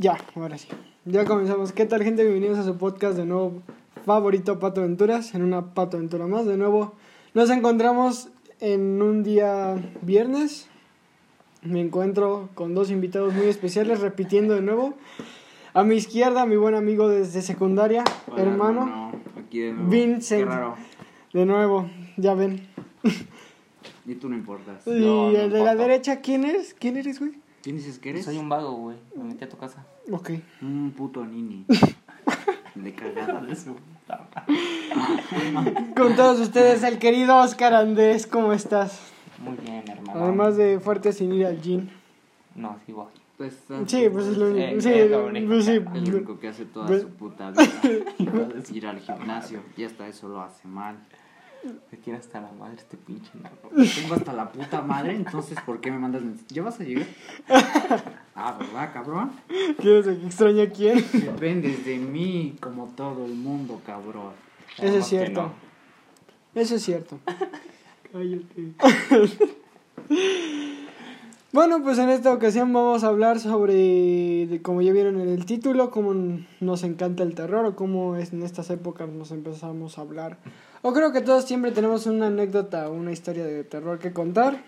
Ya, ahora sí. Ya comenzamos. ¿Qué tal, gente? Bienvenidos a su podcast de nuevo favorito Pato Aventuras, en una Pato Aventura más. De nuevo, nos encontramos en un día viernes. Me encuentro con dos invitados muy especiales, repitiendo de nuevo. A mi izquierda, mi buen amigo desde secundaria, Hola, hermano. Aquí de nuevo. Vincent. Qué raro. De nuevo, ya ven. Y tú no importas. Y No, el de la derecha, ¿quién es? ¿Quién eres, güey? ¿Quién dices que eres? Soy un vago, güey. Me metí a tu casa. Ok. Un puto nini. De cagada. Con todos ustedes, el querido Oscar Andrés, ¿cómo estás? Muy bien, hermano. Además de fuerte sin ir al gym. No, sí, igual. Pues, Sí, pues es lo Sí, único. Sí, es lo único. pues sí. El único que hace toda Pues- su puta vida. Ir al gimnasio. Y hasta eso lo hace mal. Me tiene hasta la madre este pinche nano. Tengo hasta la puta madre, entonces ¿por qué me mandas mensajes? ¿Ya vas a llegar? Ah, ¿verdad, cabrón? ¿Quieres que extraña a quién? Dependes de mí como todo el mundo, cabrón. Eso es cierto. no. Eso es cierto. Cállate. Bueno, pues en esta ocasión vamos a hablar sobre, de, como ya vieron en el título, cómo nos encanta el terror o cómo es en estas épocas nos empezamos a hablar. O creo que todos siempre tenemos una anécdota o una historia de terror que contar.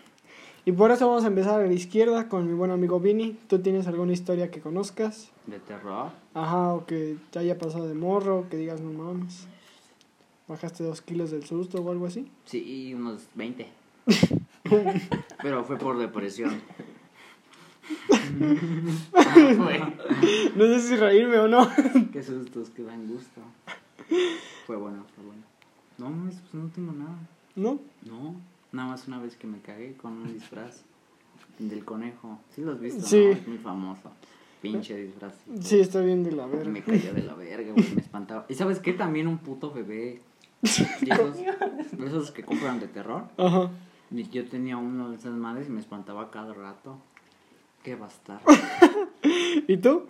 Y por eso vamos a empezar a la izquierda con mi buen amigo Vini. ¿Tú tienes alguna historia que conozcas? ¿De terror? Ajá, o que te haya pasado de morro, que digas no mames. ¿Bajaste dos kilos del susto o algo así? Sí, unos 20. Pero fue por depresión. No sé si reírme o no. Qué sustos que dan gusto. Fue bueno, fue bueno. No, mames, pues no tengo nada. ¿No? No, nada más una vez que me cagué con un disfraz del conejo. ¿Sí lo has visto? Sí. No, es muy famoso. Pinche disfraz. Sí, está bien de la Me verga. caía de la verga, güey, me espantaba. ¿Y sabes qué? También un puto bebé. Esos, esos que compran de terror. Ajá. Y yo tenía uno de esas madres y me espantaba cada rato. Qué bastardo. ¿Y tú?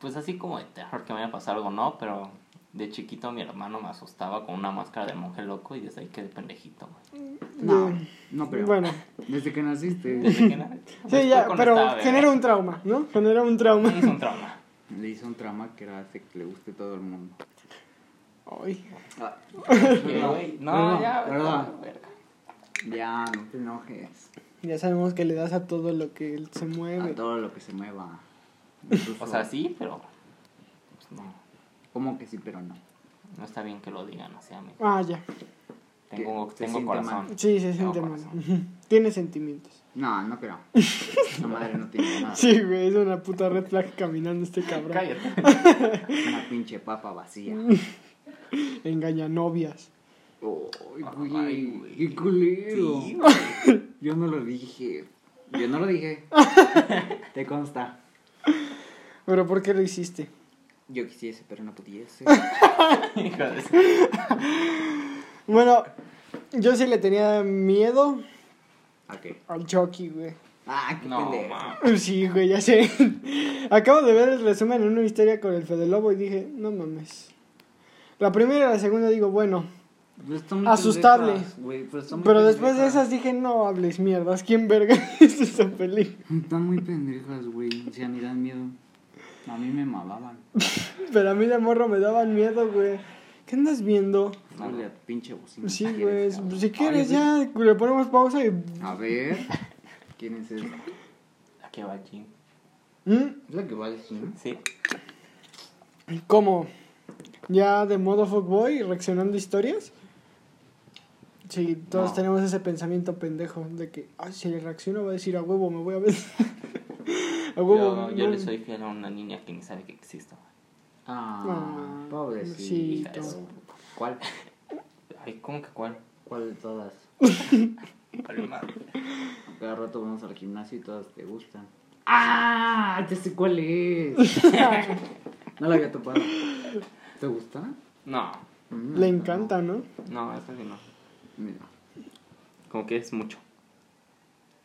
Pues así como de terror que me vaya a pasar algo, no, pero de chiquito mi hermano me asustaba con una máscara de monje loco y desde ahí quedé pendejito, güey. No, De- no, pero Bueno, desde que naciste Desde que nada. sí, ya, pero genera un trauma, ¿no? Genera un trauma. Es un trauma. le hizo un trama que era hace que le guste a todo el mundo. Ay, Ah. No, Perdón, ya, a verga. ya, no te enojes. ya sabemos que le das a todo lo que él se A mueve. todo lo que se mueva. O sea, sí, pero pues, no, ¿Cómo que sí, pero no? no está bien que lo digan así a mí. Ah, ya. Tengo, se corazón. mal. Sí, se Tengo siente mal. Tiene sentimientos. No, no creo. La madre no tiene nada. Sí, güey, es una puta red flag caminando este cabrón. Cállate. Una pinche papa vacía. Engaña novias. Ay, Ay, güey, güey. qué culero. Sí, Yo no lo dije. Yo no lo dije. Te consta. Pero ¿por qué lo hiciste? Yo quisiese, pero no pudiese. Hijo de su- Bueno, yo sí le tenía miedo ¿A qué? al Chucky, güey. Ah, qué No, pendejo. ma. Sí, güey, ya sé. Acabo de ver el resumen en una historia con el Fede Lobo y dije, no mames. La primera y la segunda digo, bueno. Pues están muy Asustable. pendejas, güey, pero están muy Pero después de pendejas. esas dije, no hables mierdas. ¿Quién verga es esa película? Están muy pendejas, güey. O sea, ni dan miedo. A mí me mamaban. Pero a mí de morro me daban miedo, güey. ¿Qué andas viendo? Dale a tu pinche bocina. Sí, güey. Si quieres, Ay, ya le ponemos pausa y. A ver. ¿Quién es esa? ¿A qué va aquí? ¿Mm? ¿Es la que va a decir? Sí. ¿Cómo? ¿Ya de modo fuckboy reaccionando a historias? Sí, todos No. tenemos ese pensamiento pendejo de que, ay, si le reacciono va a decir a huevo, me voy a ver. Yo, yo no". le soy fiel a una niña que ni sabe que existo. Ah, Ah, ¿Cuál? Ay, ¿cómo que cuál? ¿Cuál de todas? Cada rato vamos al gimnasio y todas te gustan. ¡Ah! Ya sé cuál es. no la había topado. ¿Te gusta? No, Mm, Le encanta, ¿no? no, eso sí no. Mira. Como que es mucho.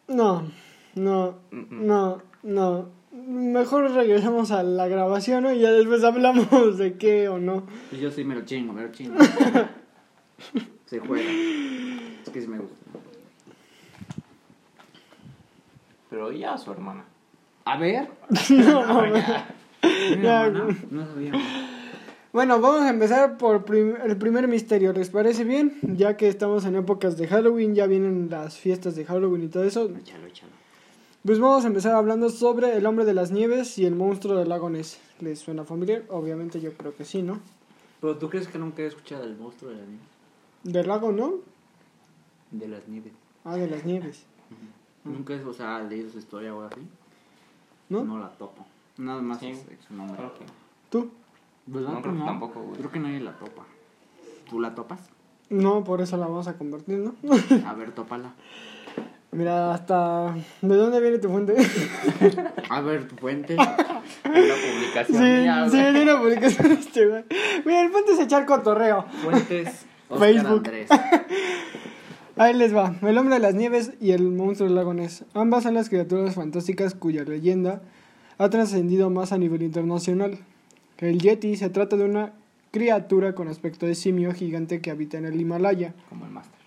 No, no, no, no. Mejor regresamos a la grabación, ¿no? Y ya después hablamos de qué o no. Pues yo sí me lo chingo, me lo chingo. Se juega. Es que sí me gusta. Pero ella o su hermana. A ver. No, Ya, mana, güey. no sabía. Bueno, vamos a empezar por prim- el primer misterio. ¿Les parece bien? Ya que estamos en épocas de Halloween, ya vienen las fiestas de Halloween y todo eso. Échalo, échalo. Pues vamos a empezar hablando sobre el hombre de las nieves y el monstruo del lago Ness. ¿Les suena familiar? Obviamente yo creo que sí, ¿no? Pero tú crees que nunca he escuchado el monstruo de la nieve? Del lago, ¿no? De las nieves. Ah, de las nieves. Nunca es, o sea, leído su historia o así. ¿No? No la topo. Nada más Sí. es su nombre. Creo que- ¿Tú? ¿Verdad No, que creo que no? tampoco, güey. Creo que nadie la topa. ¿Tú la topas? No, por eso la vamos a convertir, ¿no? A ver, tópala. Mira, hasta... ¿De dónde viene tu fuente? A ver, tu fuente. Una publicación Sí, mía, sí, de una publicación este, güey. Mira, el fuente es echar cotorreo. Fuentes. Oscar Facebook. Andrés. Ahí les va. El hombre de las nieves y el monstruo del lago Ness. Ambas son las criaturas fantásticas cuya leyenda ha trascendido más a nivel internacional. El Yeti se trata de una criatura con aspecto de simio gigante que habita en el Himalaya. Como el máster.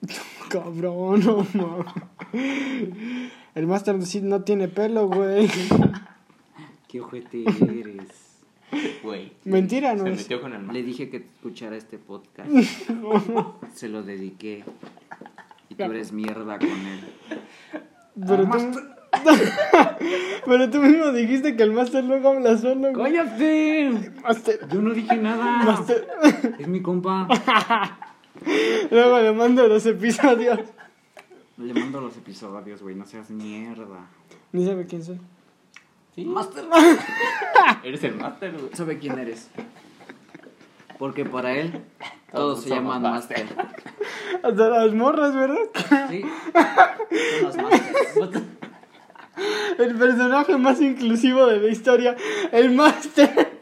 Cabrón, no mames. El Master sí no tiene pelo, güey. Qué ojete eres. Güey. Mentira, no Se es. metió con el Le dije que escuchara este podcast. Se lo dediqué. Y tú eres mierda con él. Pero tú, pero tú mismo dijiste que el Master luego habla solo, güey. ¡Cállate! Master. Yo no dije nada. Master. Es mi compa. Luego le mando los episodios. Le mando los episodios, güey. No seas mierda. Ni sabe quién soy. Sí. Master. Eres el máster, güey. ¿Sabe quién eres? Porque para él todos Todos se llaman Master. Master. Hasta las morras, ¿verdad? Sí. Son los Masters. El personaje más inclusivo de la historia, el Master.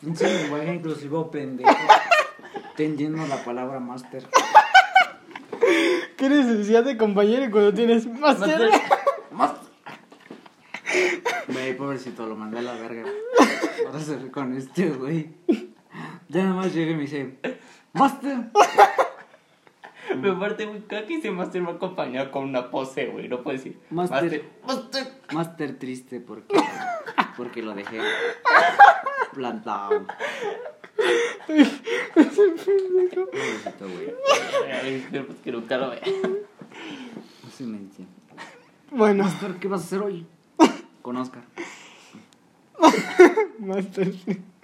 Pinche lenguaje inclusivo pendejo. Tendiendo la palabra Master. ¿Qué necesidad de compañero y cuando tienes Master? Master. Güey, pobrecito, lo mandé a la verga. Ahora se con este, güey. Ya nada más llega y me dice, Master. Pero aparte, güey, cada que ese máster va acompañado con una pose, güey. No puede decir. Máster. Máster. Master triste porque, porque lo dejé plantado. Pobrecito, güey. Ay, pero pues que nunca lo vea. No se me entiende. Bueno, Master, ¿qué vas a hacer hoy? Con Oscar. Master.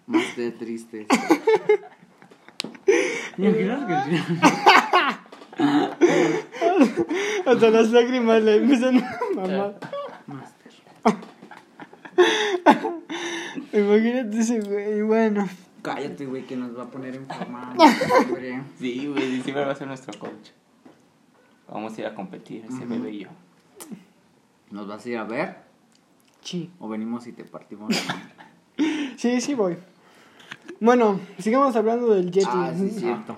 Master triste. ¿Me imaginas que sí? Hasta las lágrimas le empiezan a mamar. Master. Imagínate ese güey, bueno. Cállate, güey, que nos va a poner en forma. hombre. Sí, güey, diciembre va a ser nuestro coach. Vamos a ir a competir, ese bebé y yo. ¿Nos vas a ir a ver? Sí. ¿O venimos y te partimos? Sí, sí voy. Bueno, sigamos hablando del Yeti. Ah, sí, es cierto.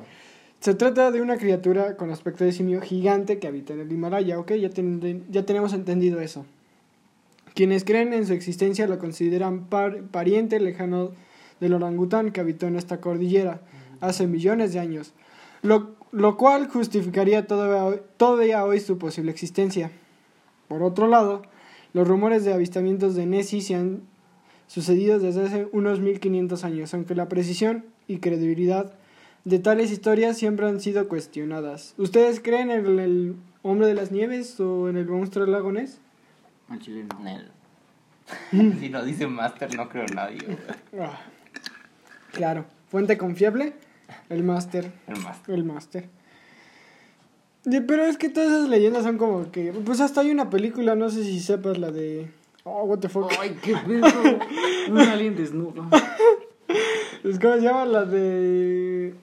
Se trata de una criatura con aspecto de simio gigante que habita en el Himalaya, ¿ok? Ya, ten- ya tenemos entendido eso. Quienes creen en su existencia lo consideran par- pariente lejano del orangután que habitó en esta cordillera hace millones de años, lo, lo cual justificaría todavía hoy, todavía hoy su posible existencia. Por otro lado, los rumores de avistamientos de Nessie se han sucedido desde hace unos 1500 años, aunque la precisión y credibilidad de tales historias siempre han sido cuestionadas. ¿Ustedes creen en el, el hombre de las nieves o en el monstruo del lago Ness? Al chile no. Nel. si no dice máster, no creo en nadie, claro. Fuente confiable, el máster. El máster. El máster. Pero es que todas esas leyendas son como que... Pues hasta hay una película, no sé si sepas la de... Oh, what the fuck. Ay, qué pedo. Un alien desnudo. Es como se llama la de...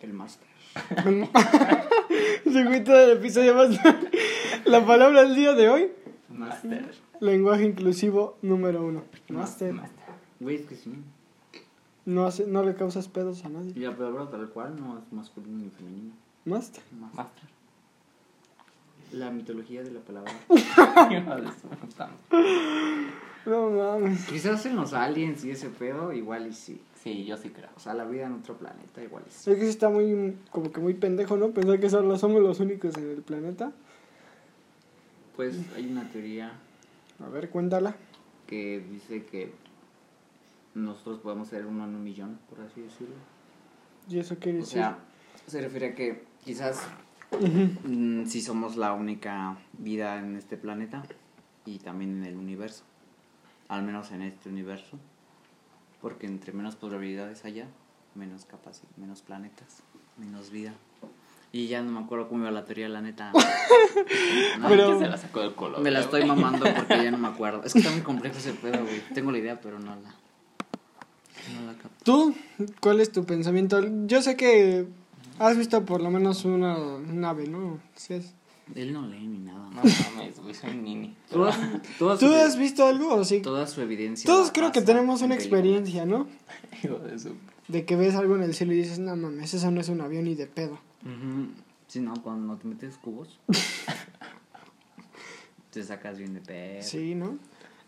El Master. Se fue todo el episodio más... La palabra del día de hoy. Máster. Lenguaje inclusivo número uno. Máster. Máster. Güey, es que sí. No, hace, no le causas pedos a nadie. Y la palabra tal cual no es masculino ni femenino. Master. Máster. La mitología de la palabra. No mames. Quizás en los aliens y ese pedo, igual y sí. Sí, yo sí creo. O sea, la vida en otro planeta, igual y sí. Es que sí está muy, como que muy pendejo, ¿no? Pensar que solo somos los únicos en el planeta. Pues hay una teoría A ver, cuéntala. que dice que nosotros podemos ser uno en un millón, por así decirlo. ¿Y eso quiere O decir? sea, se refiere a que quizás mm, si somos la única vida en este planeta y también en el universo. Al menos en este universo. Porque entre menos probabilidades haya, menos capacidad, menos planetas, menos vida. Y ya no me acuerdo cómo iba la teoría, la neta. No, Pero- Que se la sacó del color. me la estoy mamando porque ya no me acuerdo. Es que está muy complejo ese pedo, güey. Tengo la idea, pero no la. No la capto. ¿Tú? ¿Cuál es tu pensamiento? Yo sé que has visto por lo menos una nave, ¿no? Sí es. Él no lee ni nada. No mames, güey, soy un nini. Toda, toda ¿Tú su, has visto algo o sí? toda su evidencia. Todos creo que tenemos en una experiencia, ¿no? De su... De que ves algo en el cielo y dices, no mames, eso no es un avión ni de pedo. Ujú. Sí, no, cuando te metes cubos. te sacas bien de pedo. Sí, ¿no?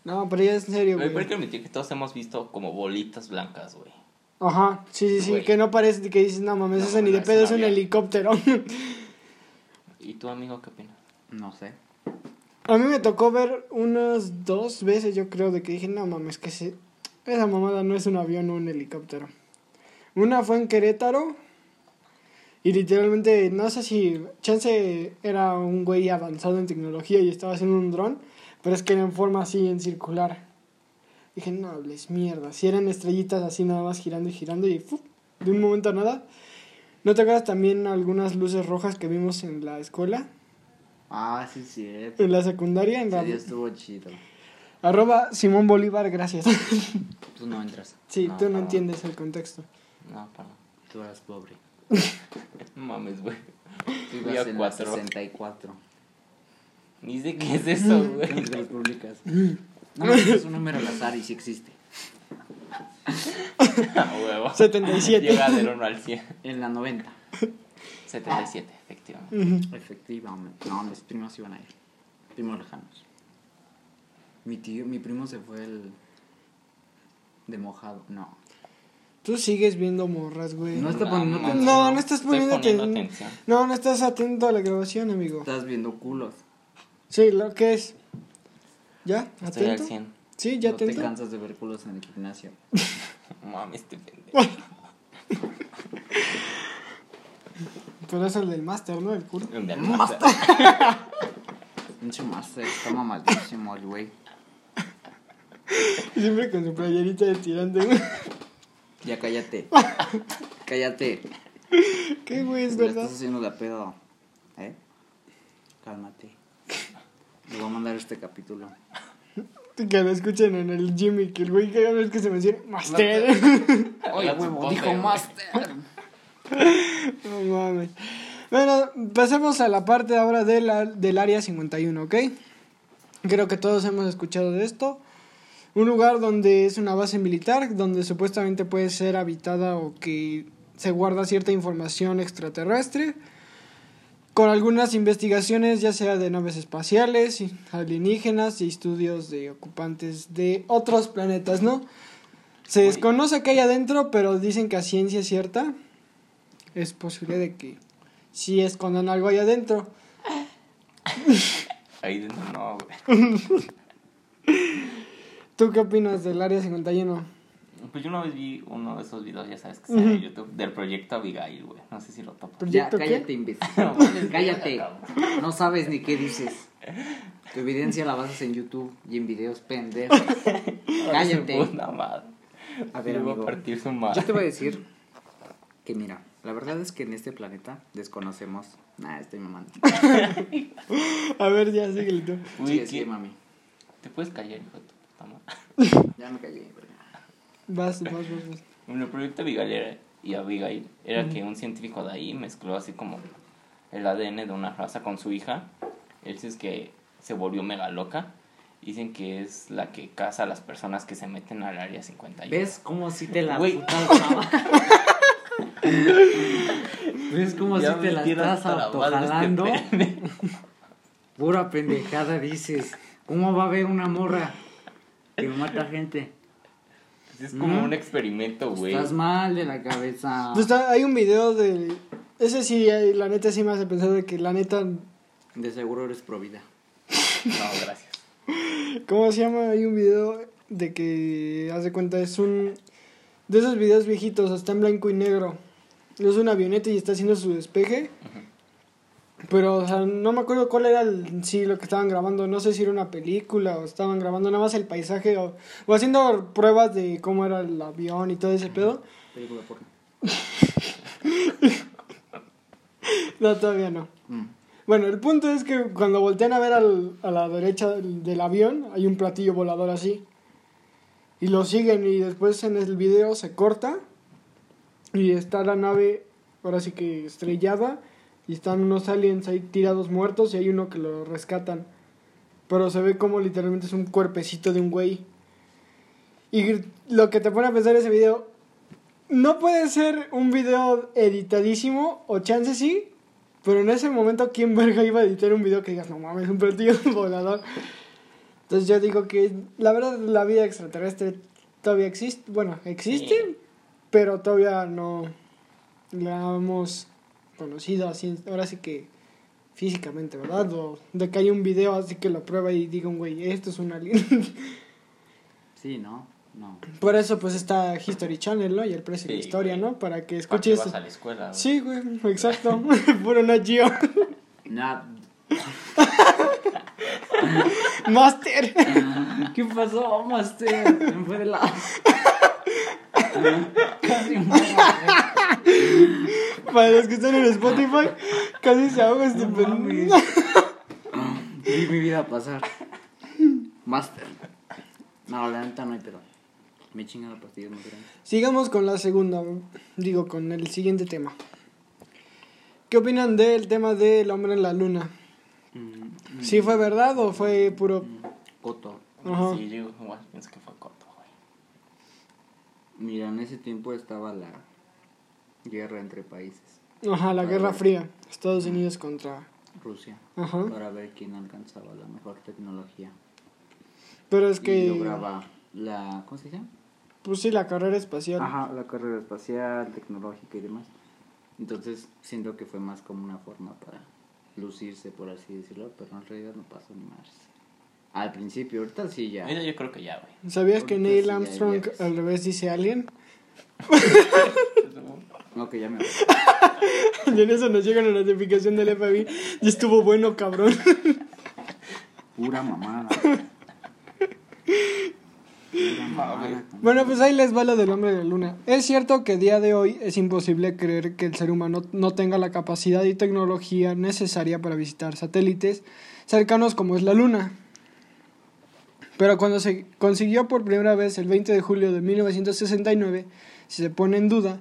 No, pero ya es en serio, Güey, hay que admitir que todos hemos visto como bolitas blancas, güey. Ajá, sí, sí, sí, Güey. que no parece que dices, no mames, No, eso ni de pedo, es un avión". helicóptero. ¿Y tú, amigo, qué opinas? No sé. A mí me tocó ver unas dos veces, yo creo, de que dije, no mames, que se... esa mamada no es un avión o un helicóptero. Una fue en Querétaro y literalmente, no sé si Chance era un güey avanzado en tecnología y estaba haciendo un dron, pero es que era en forma así, en circular. Dije, no hables mierda. Si eran estrellitas así nada más girando y girando y ¡fu! de un momento a nada. ¿No te acuerdas también algunas luces rojas que vimos en la escuela? Ah, sí, sí. En la secundaria, en la... Sí, estuvo chido. Arroba Simón Bolívar, gracias. Tú no entras. sí, No, tú no entiendes el contexto. No, para. Tú eras pobre. No mames, güey. Tú ibas en la cuatro. 64. Ni sé qué es eso, güey. En las públicas. No, es un número al azar y sí existe. A huevo. 77. Llega del 1 al 100. En la 90. 77, efectivamente. Efectivamente. No, mis primos iban a ir. Primos lejanos. Mi tío, mi primo se fue el. De mojado. No. Tú sigues viendo morras, güey. No está poniendo mames. atención. No, no estás Estoy poniendo, poniendo aten- atención. No, no estás atento a la grabación, amigo. Estás viendo culos. Sí, lo que es. ¿Ya? Estoy al ¿Atento? 100. Sí, ya no te cansas de ver culos en el gimnasio. Mames, este pendejo. Pero es el del máster, ¿no? El culo. Un día Más. más. Pinche máster, está mamadísimo el güey. Siempre con su playerita de tirante, güey. Ya cállate. cállate. ¿Qué, güey? Es verdad. estás haciendo la pedo. ¿Eh? Cálmate. Voy a mandar este capítulo. Que lo escuchen en el gym y que el güey cada vez que se menciona, máster. Oye, huevo, dijo güey. máster. No mames. Bueno, pasemos a la parte ahora de la, del área 51, ¿ok? Creo que todos hemos escuchado de esto. Un lugar donde es una base militar, donde supuestamente puede ser habitada o que se guarda cierta información extraterrestre. Con algunas investigaciones, ya sea de naves espaciales, alienígenas y estudios de ocupantes de otros planetas, ¿no? Se desconoce qué hay adentro, pero dicen que a ciencia cierta es posible de que sí escondan algo ahí adentro. Ahí dentro no, güey. ¿Tú qué opinas del Área 51? Pues yo una vez vi uno de esos videos, ya sabes que está en. YouTube, del proyecto Abigail, güey. No sé si lo topas. Ya, ¿Proyecto cállate, qué? imbécil. No, cállate. No sabes ni qué dices. Tu evidencia la basas en YouTube y en videos pendejos. Cállate. Madre. A ver, amigo. a partir su madre. Yo te voy a decir que mira, la verdad es que en este planeta desconocemos. Nah, estoy mamando. A ver, ya, síguele tú. Uy, Sí, sí, mami. ¿Te puedes callar, hijo de tu puta madre? Ya me callé. Vas, vas, vas, vas. Bueno, el proyecto Abigail era, y Abigail era Ujú. que un científico de ahí mezcló así como el ADN de una raza con su hija. Él es que se volvió mega loca. Dicen que es la que caza a las personas que se meten al área 51. ¿Ves cómo si te la Güey. puta alzaba? ¿Ves cómo si te la estás este autojalando? pendejo. Pura pendejada dices. ¿Cómo va a haber una morra que mata gente? Es como ¿Mm? un experimento, güey. Estás mal de la cabeza. Pues está- hay un video de... Ese sí, la neta sí me hace pensar de que la neta... De seguro eres pro vida. No, gracias. ¿Cómo se llama? Hay un video de que, haz de cuenta, es un... De esos videos viejitos, está en blanco y negro. Es una avioneta y está haciendo su despeje. Pero, o sea, no me acuerdo cuál era el, sí, lo que estaban grabando. No sé si era una película o estaban grabando nada más el paisaje o, o haciendo pruebas de cómo era el avión y todo ese pedo. Película porno. No, todavía no. Mm. Bueno, el punto es que cuando voltean a ver al- a la derecha del, del avión, hay un platillo volador así. Y lo siguen y después en el video se corta y está la nave, ahora sí que estrellada, y están unos aliens ahí tirados muertos y hay uno que lo rescatan. Pero se ve como literalmente es un cuerpecito de un güey. Y lo que te pone a pensar ese video, no puede ser un video editadísimo, o chance sí, pero en ese momento, ¿quién verga iba a editar un video que digas, no mames, un platillo volador? Entonces yo digo que la verdad la vida extraterrestre todavía existe, bueno, existe, Sí. pero todavía no la hemos conocido así, ahora sí que físicamente, ¿verdad? O de que hay un video así que lo prueba y diga un güey, esto es un alien. Sí, ¿no? No. Por eso pues está History Channel, ¿no? Y el precio de Sí, la historia, güey. ¿no? Para que ¿Para qué escuches... vas a la escuela? güey? Sí, güey, exacto. Puro Nat Geo. Nah. Master. ¿Qué pasó, Master? Me fue de lado. Casi muero. Para los que están en Spotify, casi se ahoga este No pendejo. Vi mi vida pasar. Master. No, la neta no hay pero. Me chinga la pastilla muy grande. Sigamos con la segunda, digo, con el siguiente tema. ¿Qué opinan del tema del hombre en la luna? Mm, ¿Sí fue verdad o fue puro... Coto. Ajá. Sí, yo igual pienso que fue corto, güey. Mira, en ese tiempo estaba la guerra entre países. Ajá, la Guerra Fría. Estados Unidos contra... Rusia. Ajá. Para ver quién alcanzaba la mejor tecnología. Pero es Y que... lograba la. ¿Cómo se llama? Pues sí, la carrera espacial. Ajá, la carrera espacial, tecnológica y demás. Entonces, siento que fue más como una forma para lucirse, por así decirlo, pero en realidad no pasó ni más. Al principio, ahorita sí ya. Ahorita yo creo que ya, güey. ¿Sabías que Ahorita Neil sí hay Armstrong viajes. al revés dice alien? No, que ya me. Y en eso nos llega la notificación del FBI. Y estuvo bueno, cabrón. Pura mamada. Pura mamada. Bueno, pues ahí les va lo del hombre de la luna. Es cierto que a día de hoy es imposible creer que el ser humano no tenga la capacidad y tecnología necesaria para visitar satélites cercanos como es la luna. Pero cuando se consiguió por primera vez el 20 de julio de 1969, si se pone en duda,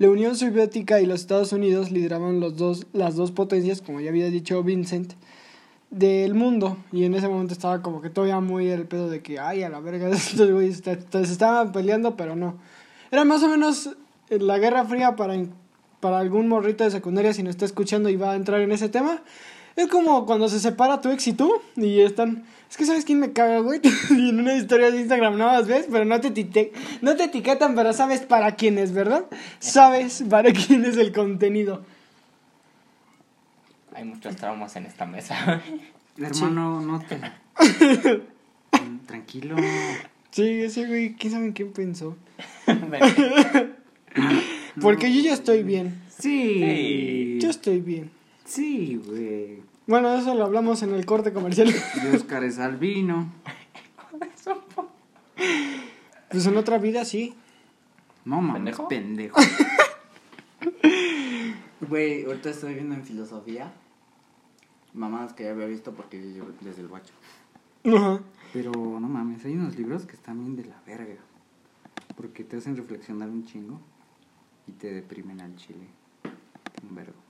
la Unión Soviética y los Estados Unidos lideraban los dos, las dos potencias, como ya había dicho Vincent, del mundo. Y en ese momento estaba como que todavía muy el pedo de que, ay, a la verga, estos güeyes se estaban peleando, pero no. Era más o menos eh, la Guerra Fría para, para algún morrito de secundaria, si no está escuchando y va a entrar en ese tema. Es como cuando se separa tu ex y tú y están... Es que sabes quién me caga, güey. y en una historia de Instagram no las ves, pero no te, no te etiquetan, pero sabes para quién es, ¿verdad? Sabes para quién es el contenido. Hay muchos traumas en esta mesa. Hermano, no te. Tranquilo. Sí, ese güey, ¿quién sabe en quién pensó? Porque yo ya estoy bien. Sí. Yo estoy bien. Sí, güey. Bueno, eso lo hablamos en el corte comercial. Y Oscar es albino. Pues en otra vida sí. No mames, ¿Pendejo? pendejo. Güey, ahorita estoy viendo en filosofía. Mamadas que ya había visto porque yo desde el bacho. Ajá. Pero no mames, hay unos libros que están bien de la verga. Porque te hacen reflexionar un chingo y te deprimen al chile. Un vergo.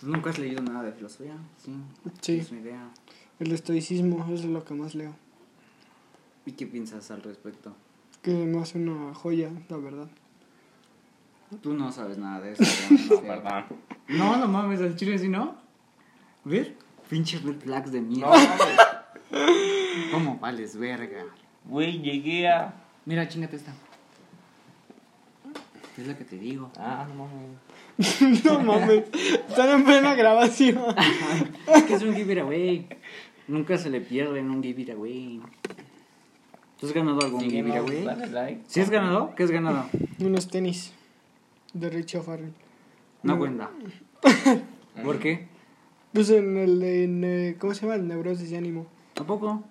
¿Tú nunca has leído nada de filosofía? Sí. Sí. Es mi idea. El estoicismo es lo que más leo. ¿Y qué piensas al respecto? Que no hace una joya, la verdad. Tú no sabes nada de eso. No, sé. perdón. No, no mames, al chile sí no. ¿Ves? Pinches red flags de mierda. ¿Cómo vales verga? Güey, llegué a. Mira, chingate esta. Es la que te digo. Ah, no mames. no mames. Están en plena grabación. Es que es un give it away. Nunca se le pierde en un give it away. ¿Tú has ganado algo en mi vida, Síguenos, güey? dale like. ¿Sí has ganado? ¿Qué has ganado? Unos tenis de Richie O'Farrell. No cuenta. ¿Por qué? Pues en el. En, eh, ¿Cómo se llama? El neurosis de ánimo. ¿Tampoco?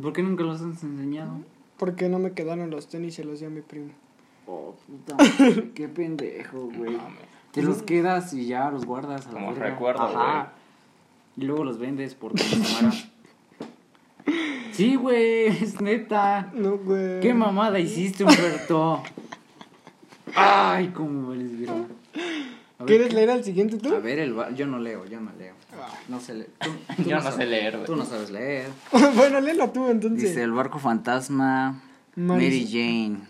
¿Por qué nunca los has enseñado? Porque no me quedaron los tenis y se los di a mi primo. Oh, puta madre, qué pendejo, güey. No. Te los quedas y ya los guardas. a la Como verga. recuerdo, Ajá. Y luego los vendes por tu cámara. Sí, güey, es neta. No, güey. ¿Qué mamada hiciste, Humberto? Ay, cómo. A ver, ¿Quieres leer al siguiente tú? A ver, el yo no leo, yo no leo. No sé leer. Tú, tú Yo no sé sabes- leer, güey. Tú no sabes leer. bueno, léelo tú entonces. Dice el barco fantasma Mary Jane.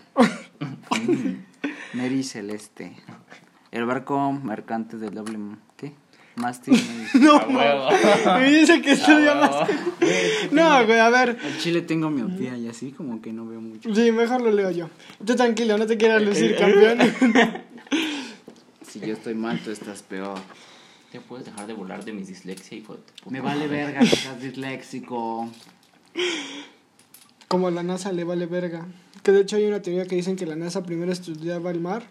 Mm, Mary Celeste. El barco mercante del doble. ¿Qué? Mástil. Mary. No, me dice que estudia A más. huevo. No, güey, a ver. Al chile tengo miopía y así como que no veo mucho. Sí, mejor lo leo yo. Tú tranquilo, no te quieras lucir, campeón. Si yo estoy mal, tú estás peor. ¿Te puedes dejar de volar de mi dislexia, hijo de puta Me vale verga que seas disléxico. Como la NASA le vale verga. Que de hecho hay una teoría que dicen que la NASA primero estudiaba el mar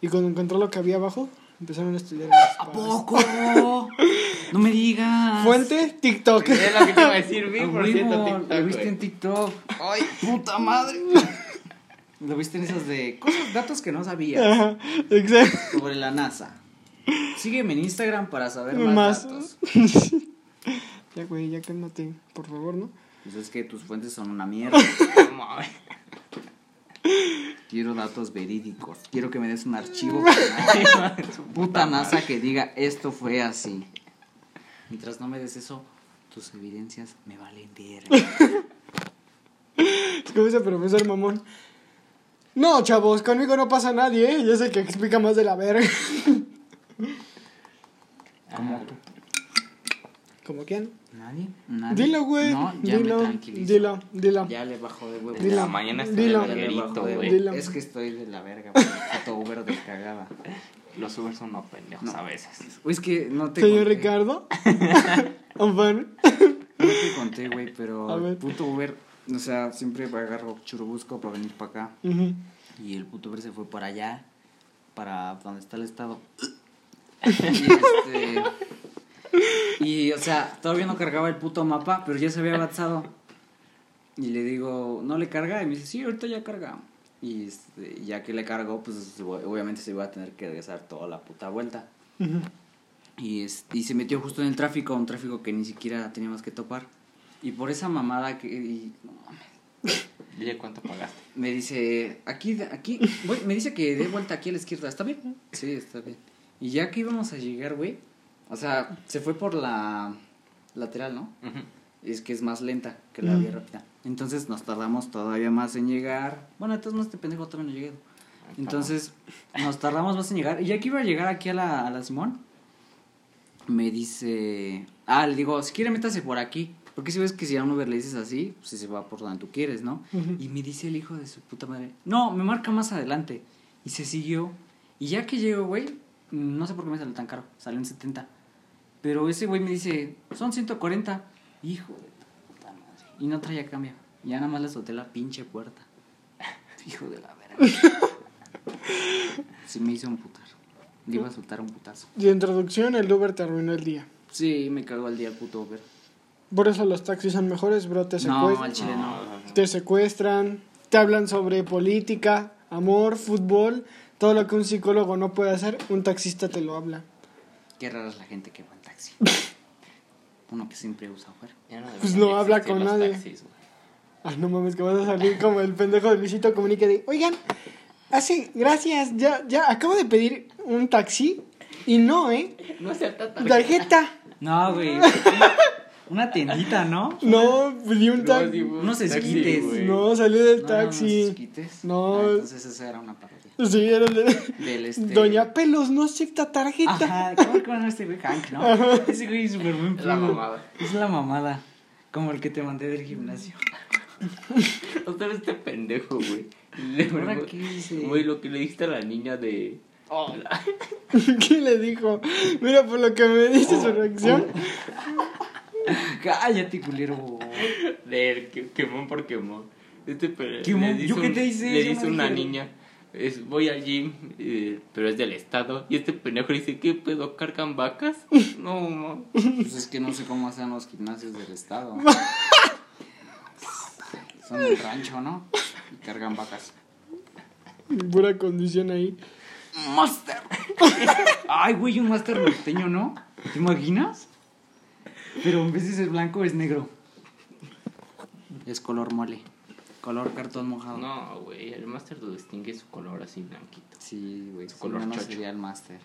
y cuando encontró lo que había abajo, empezaron a estudiar el ¿A poco? No me digas. Fuente, TikTok. Es lo que te iba a decir, vi A por cierto, TikTok, Lo viste en TikTok. Ay, puta madre. Lo viste en esas de cosas, datos que no sabías Ajá, exacto. sobre la NASA. Sígueme en Instagram para saber más, Más. datos. Ya, güey, ya cálmate, por favor, ¿no? Pues es que tus fuentes son una mierda. Quiero datos verídicos. Quiero que me des un archivo puta NASA que diga esto fue así. Mientras no me des eso, tus evidencias me valen verga. Es como ese profesor mamón. No, chavos, conmigo no pasa nadie, ¿eh? Yo sé que explica más de la verga. Como tú. ¿Como quién? ¿Nadie? ¿Nadie? Dilo, güey. No, ya dilo, me tranquilizo. dilo, dilo. Ya le bajo de huevo. Dilo, la mañana está dilo. de verguerito, güey. Es que estoy de la verga. el puto Uber de cagada. Los Uber son unos pendejos No. a veces. O es que no te Señor conté. Ricardo. Juan. No te conté, güey, pero A el ver. puto Uber, o sea, siempre agarro churubusco para venir para acá. Ujú. Y el puto Uber se fue para allá, para donde está el estado. y este. Y, o sea, todavía no cargaba el puto mapa, pero ya se había avanzado. Y le digo, ¿no le carga? Y me dice, sí, ahorita ya carga. Y este, ya que le cargó, pues obviamente se iba a tener que regresar toda la puta vuelta. Y, es- y se metió justo en el tráfico, un tráfico que ni siquiera teníamos que topar. Y por esa mamada que... y- no mames. Dile cuánto pagaste. me dice, aquí, aquí, voy- me dice que dé vuelta aquí a la izquierda, ¿está bien? Sí, está bien. Y ya que íbamos a llegar, güey, o sea, se fue por la lateral, ¿no? Ujú. Es que es más lenta que la vía rápida. Entonces nos tardamos todavía más en llegar. Bueno, entonces no este pendejo todavía no llegué. Entonces nos tardamos más en llegar. Y ya que iba a llegar aquí a la, a la Simón, me dice... Ah, le digo, si quiere métase por aquí. Porque si ves que si a un Uber le dices así, pues se va por donde tú quieres, ¿no? Y me dice el hijo de su puta madre, no, me marca más adelante. Y se siguió. Y ya que llego, güey, no sé por qué me salió tan caro, salió en 70. Pero ese güey me dice, son 140. Hijo de tu puta madre. Y no traía cambio. Ya nada más le solté la pinche puerta. Hijo de la verga. Sí me hizo un putar. Le iba a soltar un putazo. De introducción, el Uber te arruinó el día. Sí, me cagó el día el puto Uber. Por eso los taxis son mejores, bro. Te, No, secuest- al chile no. te secuestran, te hablan sobre política, amor, fútbol. Todo lo que un psicólogo no puede hacer, un taxista te lo habla. Qué rara es la gente que va en taxi. Uno que siempre usa Uber. Ya no Pues no habla con nadie. taxis. Ay, no mames, que vas a salir como el pendejo de Luisito Comunica de, oigan, hace, gracias, ya, ya, acabo de pedir un taxi y no, ¿eh? No acepta tarjeta. Tarjeta. No, güey. Una tiendita, ¿no? No, pedí un No, taxi. Unos Taxi, esquites. güey. No, salió del No, taxi. unos esquites. No. Ah, entonces esa era una parodia. Sí, era el de... Del este... Doña Pelos no acepta tarjeta. Ajá, ¿cómo que a este güey? Hank, ¿no? Ese güey es súper buen Es la mamada. Es la mamada. Como el que te mandé del gimnasio. Usted es este pendejo, güey. Le- ¿Ahora qué dice? Güey, lo que le dijiste a la niña de. ¿Qué le dijo? Mira, por lo que me dice su reacción. Cállate, culero. Que, quemón por quemón. Este pero ¿Qué le mo- dice yo qué te hice? Le dice no una dije- niña, es, voy al gym, eh, pero es del estado. Y este pendejo dice, ¿qué pedo? ¿Cargan vacas? No, ma. Pues es que no sé cómo hacen los gimnasios del estado. Son del rancho, ¿no? Y cargan vacas. Pura condición ahí. ¡Master! Ay, güey, un máster norteño, ¿no? ¿Te imaginas? Pero en vez de ser blanco es negro. Es color mole. Color cartón mojado. No, güey, el Master lo distingue su color así blanquito. Sí, güey. Su Si color no, sería el máster.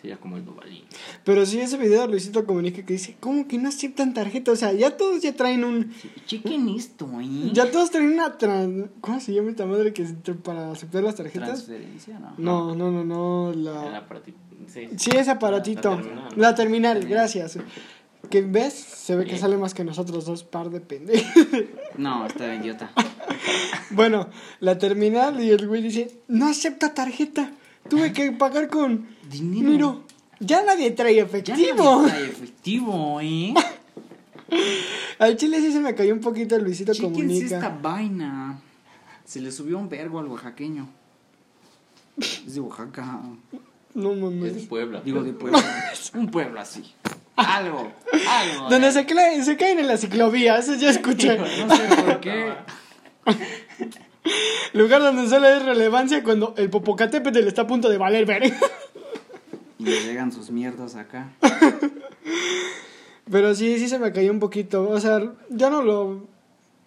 Sería como el Bobalín. Pero sí, ese video de Luisito Comunica que dice, ¿cómo que no aceptan tarjeta? O sea, ya todos ya traen un... Chequen esto, ¿eh? Ya todos traen una... tran- ¿Cómo se llama esta madre que es para aceptar las tarjetas? Transferencia, ¿no? No, no, no, no, El la... aparatito. Sí, Sí, ese aparatito. La terminal. La terminal, Terminal. gracias. Que ves, se ve que sale más que nosotros dos par de pendejos. No, está idiota. bueno, la terminal y el güey dice, no acepta tarjeta. Tuve que pagar con Dinero. Ya nadie trae Ya efectivo. no trae efectivo, ¿eh? Al chile sí se me cayó un poquito el Luisito Chéquense Comunica. esta vaina. Se le subió un vergo al oaxaqueño. Es de Oaxaca. No Es de mames. Puebla. Digo, de pueblo. un pueblo así. Algo. Algo. Donde eh. se, cla- se caen en la ciclovía, eso ya escuché. No sé por qué. Lugar donde solo es relevancia cuando el Popocatépetl está a punto de valer ver. Y le llegan sus mierdas acá. Pero sí, sí se me cayó un poquito. O sea, ya no lo,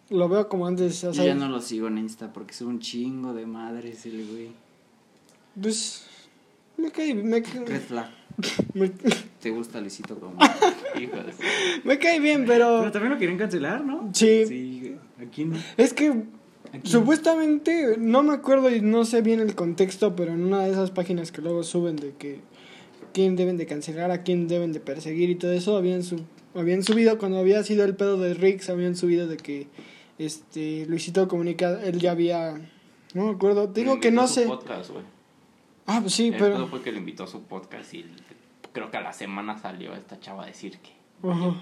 lo veo como antes. O Yo ya no lo sigo en Insta porque es un chingo de madres el güey. pues me cae, me, Red flag. me, ¿Te gusta Luisito como? Me cae bien, pero también lo quieren cancelar, ¿no? sí, Sí. Aquí no. es que Aquí. supuestamente no me acuerdo y no sé bien el contexto, pero en una de esas páginas que luego suben de que quién deben de cancelar, a quién deben de perseguir y todo eso, habían su, habían subido cuando había sido el pedo de Rix, habían subido de que este Luisito Comunica él ya había no me acuerdo, digo que no sé. podcast, güey. Ah, pues sí, el pedo pero fue que le invitó a su podcast y creo que a la semana salió esta chava a decir que Ajá.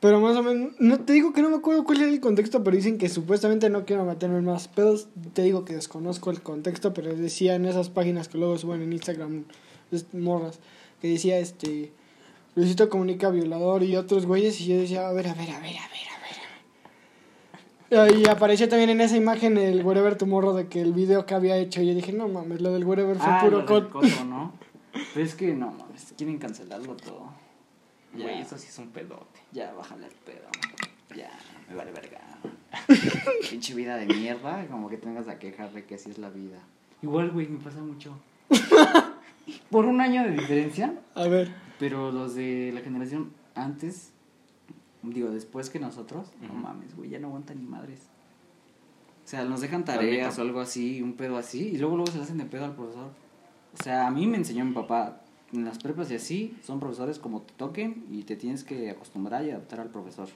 Pero más o menos, no te digo que no me acuerdo cuál era el contexto, pero dicen que supuestamente no quiero meterme en más pedos. Te digo que desconozco el contexto, pero decía en esas páginas que luego suben en Instagram, morras, que decía este Luisito comunica violador y otros güeyes, y yo decía, a ver, a ver, a ver, a ver, a ver. Y aparecía también en esa imagen el Wherever Tomorrow de que el video que había hecho. Y yo dije, no mames, lo del Wherever fue Ah, puro lo del cot. coto, ¿no? Pero es que no mames, quieren cancelarlo todo. Güey, eso sí es un pedote. ya, bájale el pedo. Ya, me vale verga. Pinche vida de mierda, como que tengas a quejar de que así es la vida. Igual, güey, me pasa mucho. Por un año de diferencia, A ver, pero los de la generación antes, digo, después que nosotros, no mames, güey, ya no aguantan ni madres. O sea, nos dejan tareas o algo así, un pedo así, y luego luego se le hacen de pedo al profesor. O sea, a mí me enseñó mi papá, en las prepas y así, son profesores como te toquen y te tienes que acostumbrar y adaptar al profesor.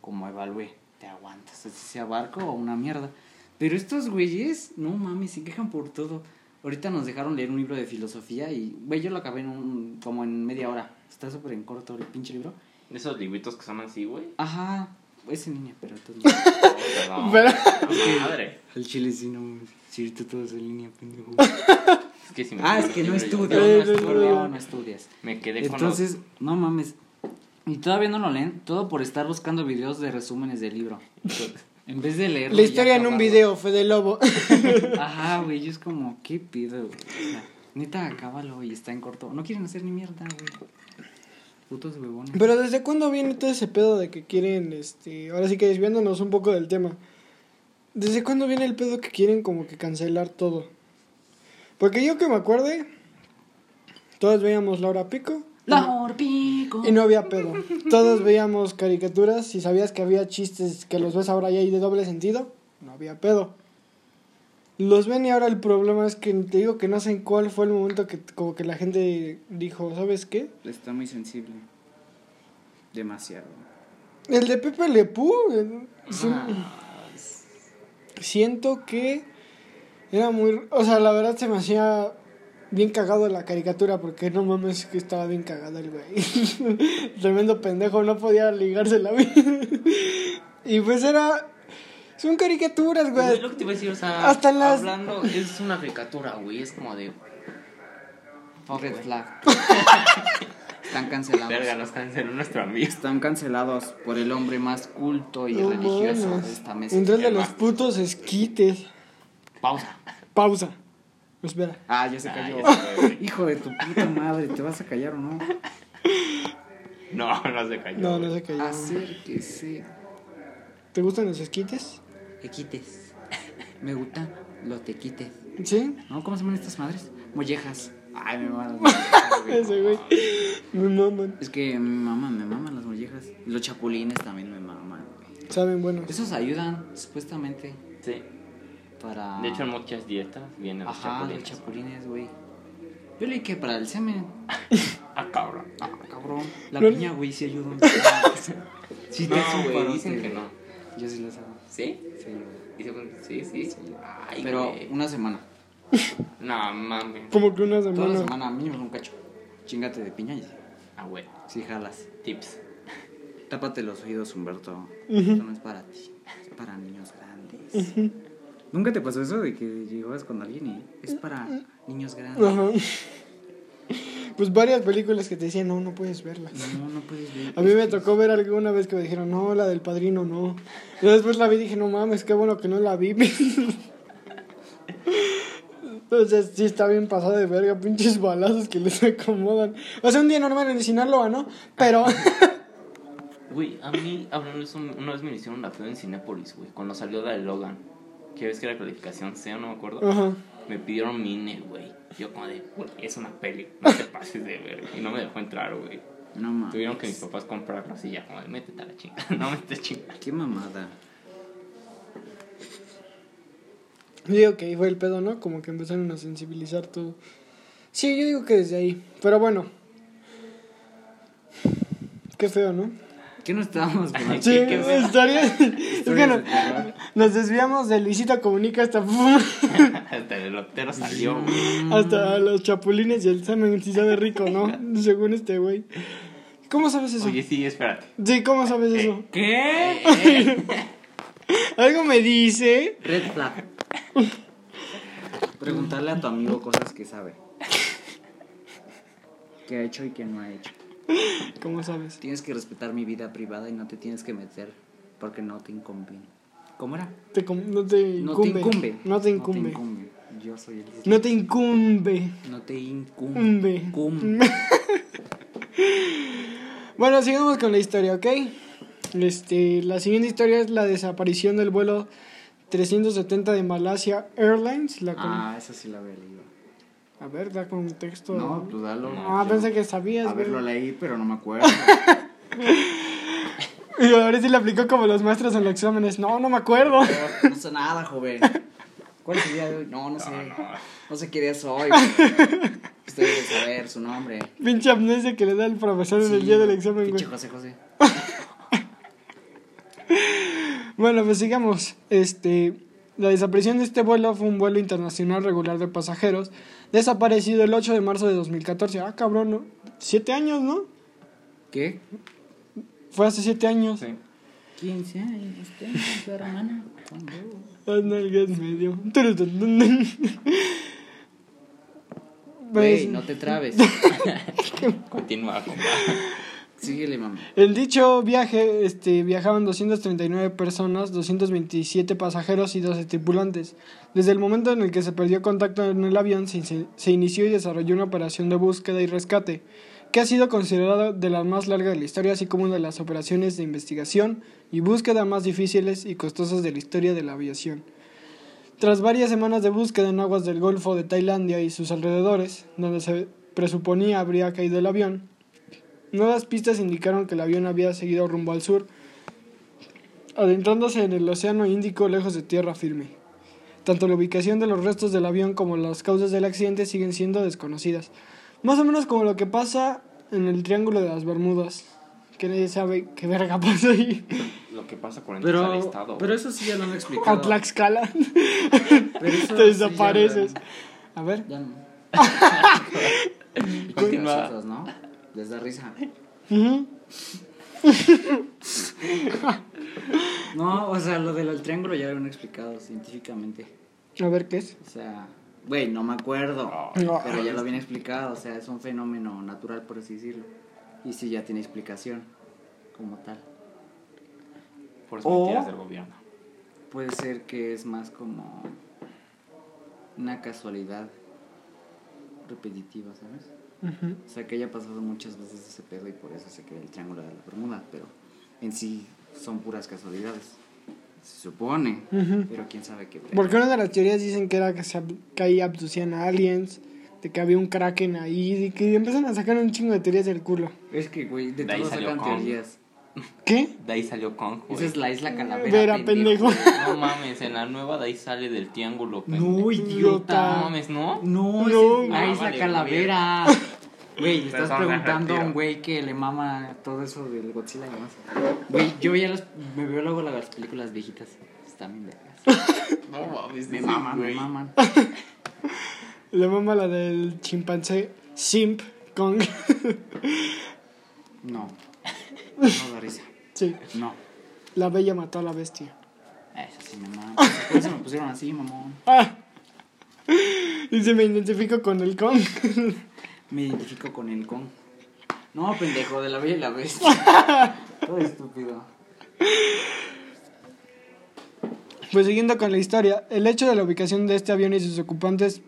Como evalúe, te aguantas, así sea barco o una mierda. Pero estos güeyes, no mames, se quejan por todo. Ahorita nos dejaron leer un libro de filosofía y, güey, yo lo acabé en un, como en media hora. Está súper en corto el pinche libro. Esos libritos que son así, güey. Ajá, es en línea, pero todo. Oh, perdón. Pero- Madre. el chile sí no, si ahorita todo es en línea, pendejo. Es que si me ah, es que no estudias, no no, estudias, no, no, no. estudias. Me quedé con Entonces, no mames. Y todavía no lo leen, todo por estar buscando videos de resúmenes del libro. En vez de leerlo. la historia en un video, Fede Lobo. Ajá, güey, yo es como, ¿qué pido, güey? O sea, neta, acábalo y está en corto. No quieren hacer ni mierda, güey. Putos huevones. Pero ¿desde cuándo viene todo ese pedo de que quieren, este, ahora sí que desviándonos un poco del tema? ¿Desde cuándo viene el pedo que quieren como que cancelar todo? Porque yo que me acuerde, todos veíamos Laura Pico La Orpico. y no había pedo. Todos veíamos caricaturas y sabías que había chistes que los ves ahora ya hay de doble sentido, no había pedo. Los ven y ahora el problema es que te digo que no sé en cuál fue el momento que como que la gente dijo, ¿sabes qué? Está muy sensible. Demasiado. El de Pepe Le Pew, eh, Ah, siento que era muy... O sea, la verdad se me hacía bien cagado la caricatura porque no mames que estaba bien cagado el güey. Tremendo pendejo, no podía ligarse la vida. y pues era... Son caricaturas, Güey, güey. lo que te iba a decir, o sea, Hasta las- hablando, es una caricatura, güey, es como de, Red flag. Están cancelados. verga, nos canceló nuestro amigo. Están cancelados por el hombre más culto y No religioso de esta mesa. Entre de los putos esquites. Pausa. Pausa. Espera. Ah, ya se Ah, cayó. ya se. Hijo de tu puta madre, ¿te vas a callar o no? No, no se cayó. No, no se cayó. Acérquese. ¿Te gustan los esquites? Tequites. Me gustan los tequites. ¿Sí? ¿No? ¿Cómo se llaman estas madres? Mollejas. Ay, me maman. Ese güey. Me maman. Es que me maman, me maman las mollejas. Los chapulines también me maman, güey. Saben buenos. Esos ayudan, supuestamente, Sí. Para... De hecho, en muchas dietas vienen los Ajá, los chapulines. chapulines, güey. Yo leí que para el semen. Ah, cabrón. Ah, cabrón. La No- piña, güey, sí ayuda. sí, te No, güey, dicen que no. Yo sí las hago. ¿Sí? Sí, güey. Sí, sí. Ay, Pero una semana. No, mames. Como que una Toda la semana. semana, mínimo un cacho. Chingate de piña y Ah, güey. sí jalas. Tips. Tápate los oídos, Humberto. Esto no es para ti, es para niños grandes. ¿Nunca te pasó eso de que llegabas con alguien y es para niños grandes? Ajá. Pues varias películas que te decían, no, no puedes verlas. No, no puedes ver. A mí me tocó ver alguna vez que me dijeron, no, la del padrino no. Y después la vi y dije, no mames, qué bueno que no la vi. Entonces sí está bien pasada de verga, pinches balazos que les acomodan. O sea, un día normal en Sinaloa, ¿no? Pero... Güey, a mí, hablando de eso, una vez me hicieron una prueba en Cinépolis, güey, cuando salió la de Logan. Que ves que era calificación C, no me acuerdo. Ajá. Me pidieron mi INE, güey. Yo como de, güey, es una peli, no te pases de ver. Y no me dejó entrar, güey. No mames. Tuvieron que mis papás comprarlo así ya como de, métete a la chinga. No me estés chinga. Qué mamada. Yo digo que ahí fue el pedo, ¿no? Como que empezaron a sensibilizar todo. Sí, yo digo que desde ahí. Pero bueno. Qué feo, ¿no? ¿Qué no estábamos con Sí, qué historia. es que no- nos desviamos de Luisito Comunica hasta, Hasta el elotero salió, güey. hasta los chapulines y el semen, si sabe rico, ¿no? Según este güey. ¿Cómo sabes eso? Oye, sí, espérate. Sí, ¿cómo sabes eso? ¿Qué? Algo me dice. Red flag. Preguntarle a tu amigo cosas que sabe. Que ha hecho y que no ha hecho. ¿Cómo sabes? Tienes que respetar mi vida privada y no te tienes que meter porque no te incumbe. ¿Cómo era? Te com- no te No incumbe. te incumbe. No te incumbe. Yo soy el No te incumbe. No te incumbe. Umbe. Cum. Bueno, sigamos con la historia, ¿ok? Este, la siguiente historia es la desaparición del vuelo 370 de Malasia Airlines. La Ah, esa sí la había leído. A ver, da contexto. No, pues dalo. Ah, pensé que sabías, A ver, güey. lo leí, pero no me acuerdo. Y ahora sí le aplicó como los maestros en los exámenes. No, no me acuerdo. No sé nada, joven. ¿Cuál es el día de hoy? No, no sé. No sé qué día soy. pero Usted debe saber su nombre. Pinche amnesia que le da el profesor en el día del examen, güey. Pinche José José. Bueno, pues sigamos. Este, la desaparición de este vuelo fue un vuelo internacional regular de pasajeros, desaparecido el 8 de marzo de 2014. Ah, cabrón, ¿no? Siete años, ¿no? ¿Qué? Fue hace siete años. Sí. 15 años tengo su hermana. Medio. Güey, Pues, no te trabes. Continúa, compa. Síguele. En dicho viaje este, viajaban 239 personas, 227 pasajeros y 12 tripulantes. Desde el momento en el que se perdió contacto en el avión, se, se- se inició y desarrolló una operación de búsqueda y rescate, que ha sido considerada de las más largas de la historia, así como una de las operaciones de investigación y búsqueda más difíciles y costosas de la historia de la aviación. Tras varias semanas de búsqueda en aguas del Golfo de Tailandia y sus alrededores, donde se presuponía habría caído el avión, nuevas pistas indicaron que el avión había seguido rumbo al sur, adentrándose en el Océano Índico lejos de tierra firme. Tanto la ubicación de los restos del avión como las causas del accidente siguen siendo desconocidas. Más o menos como lo que pasa en el Triángulo de las Bermudas, que nadie sabe qué verga pasa ahí. Lo que pasa con al Pero, estado. pero eso sí ya lo han explicado. A Tlaxcala. Pero eso Te sí ya desapareces. A ver. Ya no. Continúa. ¿no? Les da risa. No, o sea, lo del triángulo ya lo habían explicado científicamente. A ver qué es. O sea, güey, no me acuerdo. No. Pero ya lo habían explicado. O sea, es un fenómeno natural, por así decirlo. Y sí, ya tiene explicación como tal. Por O- mentiras del gobierno. Puede ser que es más como una casualidad repetitiva, ¿sabes? Ujú. O sea, que haya pasado muchas veces ese pedo y por eso se crea el triángulo de la Bermuda, pero en sí son puras casualidades. Se supone, Ujú. pero quién sabe qué. pedo. Porque una de las teorías dicen que era que, se, ab- que ahí abducían a aliens, de que había un kraken ahí, de que empiezan a sacar un chingo de teorías del culo. Es que, güey, de De todo sacan Kong. teorías. ¿Qué? De ahí salió Kong, güey. Esa es la isla Calavera. Vera, pendejo. No mames, en la nueva de ahí sale del triángulo, No, pendejo. idiota. No mames, ¿no? No, No. es la Ah, isla vale, Calavera. Güey, estás preguntando a un güey que le mama todo eso del Godzilla y demás. Güey, yo ya las, me veo luego las películas viejitas. Están bien vergas. No mames, Me maman, me maman. Le mama la del chimpancé Simp Kong. No. No da risa. sí, No. la bella mató a la bestia. Eso sí me mama. Por eso me pusieron así, mamón. Ah. Dice, me identifico con el Kong. Me identifico con el con. No, pendejo, de la bella y la bestia. Todo estúpido. Pues siguiendo con la historia, el hecho de la ubicación de este avión y sus ocupantes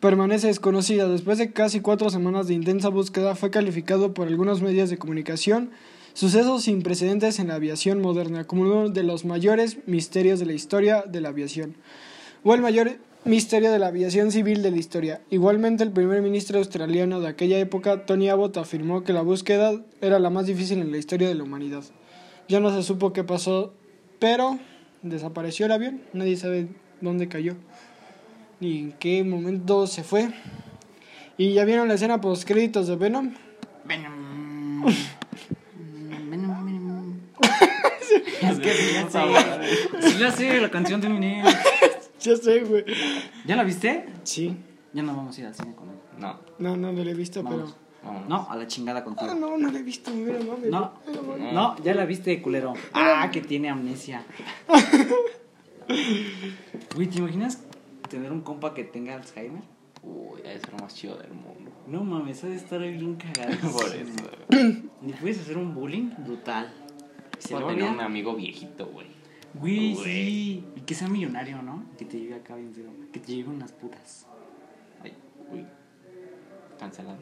permanece desconocida. Después de casi cuatro semanas de intensa búsqueda, fue calificado por algunos medios de comunicación sucesos sin precedentes en la aviación moderna, como uno de los mayores misterios de la historia de la aviación, o el mayor misterio de la aviación civil de la historia. Igualmente, el primer ministro australiano de aquella época, Tony Abbott, afirmó que la búsqueda era la más difícil en la historia de la humanidad. Ya no se supo qué pasó, pero desapareció el avión, nadie sabe dónde cayó ni en qué momento se fue. Y ya vieron la escena post créditos de Venom. Venom. Es que sí, ya sé. Sí, ya sé la canción de Eminem. Ya sé, güey. ¿Ya la viste? Sí. Ya no vamos a ir al cine con él. No, No, no, no la he visto, Vamos. vámonos. No, a la chingada pero. Ah, contigo. no, no la he visto, mira, mami. No, No. no, ya la viste, culero. Ah, que tiene amnesia. Güey, ¿te imaginas tener un compa que tenga Alzheimer? Uy, es lo más chido del mundo. No mames, ha de estar bien cagado. Por eso. Ni puedes hacer un bullying brutal. Se Puedo lo tener un amigo viejito, güey. Güey, Güey. sí. Y que sea millonario, ¿no? Que te llegue acá bien feo. Que te lleguen unas putas. Ay, uy. Cancelado.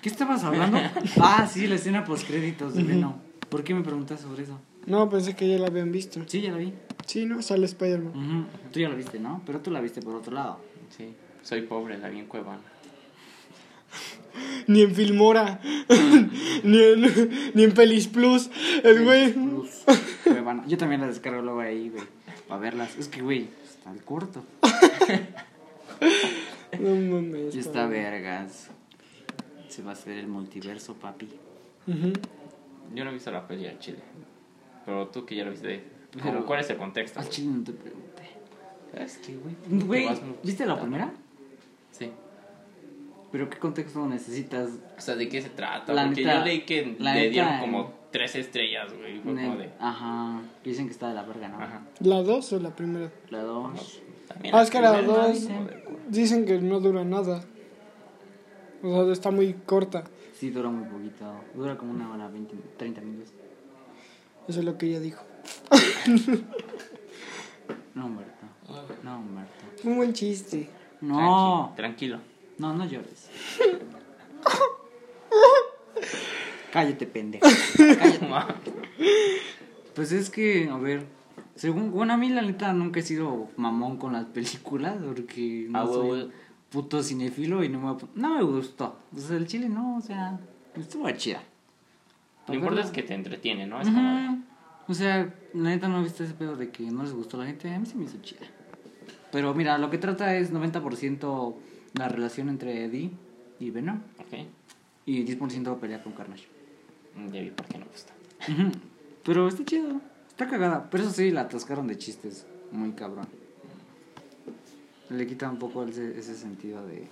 ¿Qué estabas hablando? ah, sí, la escena post créditos de Venom. ¿Por qué me preguntas sobre eso? No, pensé que ya la habían visto. Sí, ya la vi. Sí, no, sale Spider-Man. Ujú. Tú ya la viste, ¿no? Pero tú la viste por otro lado. Sí, soy pobre, la vi en Cuevana. Ni en Filmora. ni, en, ni en Pelis Plus. El güey. Yo también la descargo luego ahí, güey. Para verlas. Es que, güey, está el corto. No mames. Ya está vergas. Se va a hacer el multiverso, papi. Yo no he visto la peli al chile. Pero tú que ya lo viste, ¿cómo- Pero- ¿cuál es el contexto? Al chile no te pregunté. Es que, güey. Güey, ¿viste la primera? Sí. ¿Pero qué contexto necesitas? O sea, ¿de qué se trata? La Porque neta- yo leí que la le dieron eh. como tres estrellas, güey. Fue como de. Ajá. Dicen que está de la verga, ¿no? Ajá. ¿La 2 o la primera? La dos. También Ah, es que la 2 dicen. que no dura nada. O sea, está muy corta. Sí, dura muy poquito. Dura como una hora, 20, 30 minutos. Eso es lo que ella dijo. No, Humberto. No, Humberto. Un buen chiste. No. Tranquilo. No, no llores. Cállate, pendejo. Cállate. Pues es que, a ver, según, bueno, a mí la neta nunca he sido mamón con las películas porque no Ah, soy puto cinefilo y no me, no me gustó. O sea, el chile no, o sea, estuvo chida. Lo importante es que te entretiene, ¿no? Es. O sea, la neta no he visto ese pedo de que no les gustó a la gente, a mí sí me hizo chida. Pero mira, lo que trata es 90% la relación entre Eddie y Venom Ok. y 10% pelea con Carnage. Ya vi por qué no gusta. Ujú. Pero está chido, está cagada. Pero eso sí, la atascaron de chistes, muy cabrón. Le quita un poco ese, ese sentido de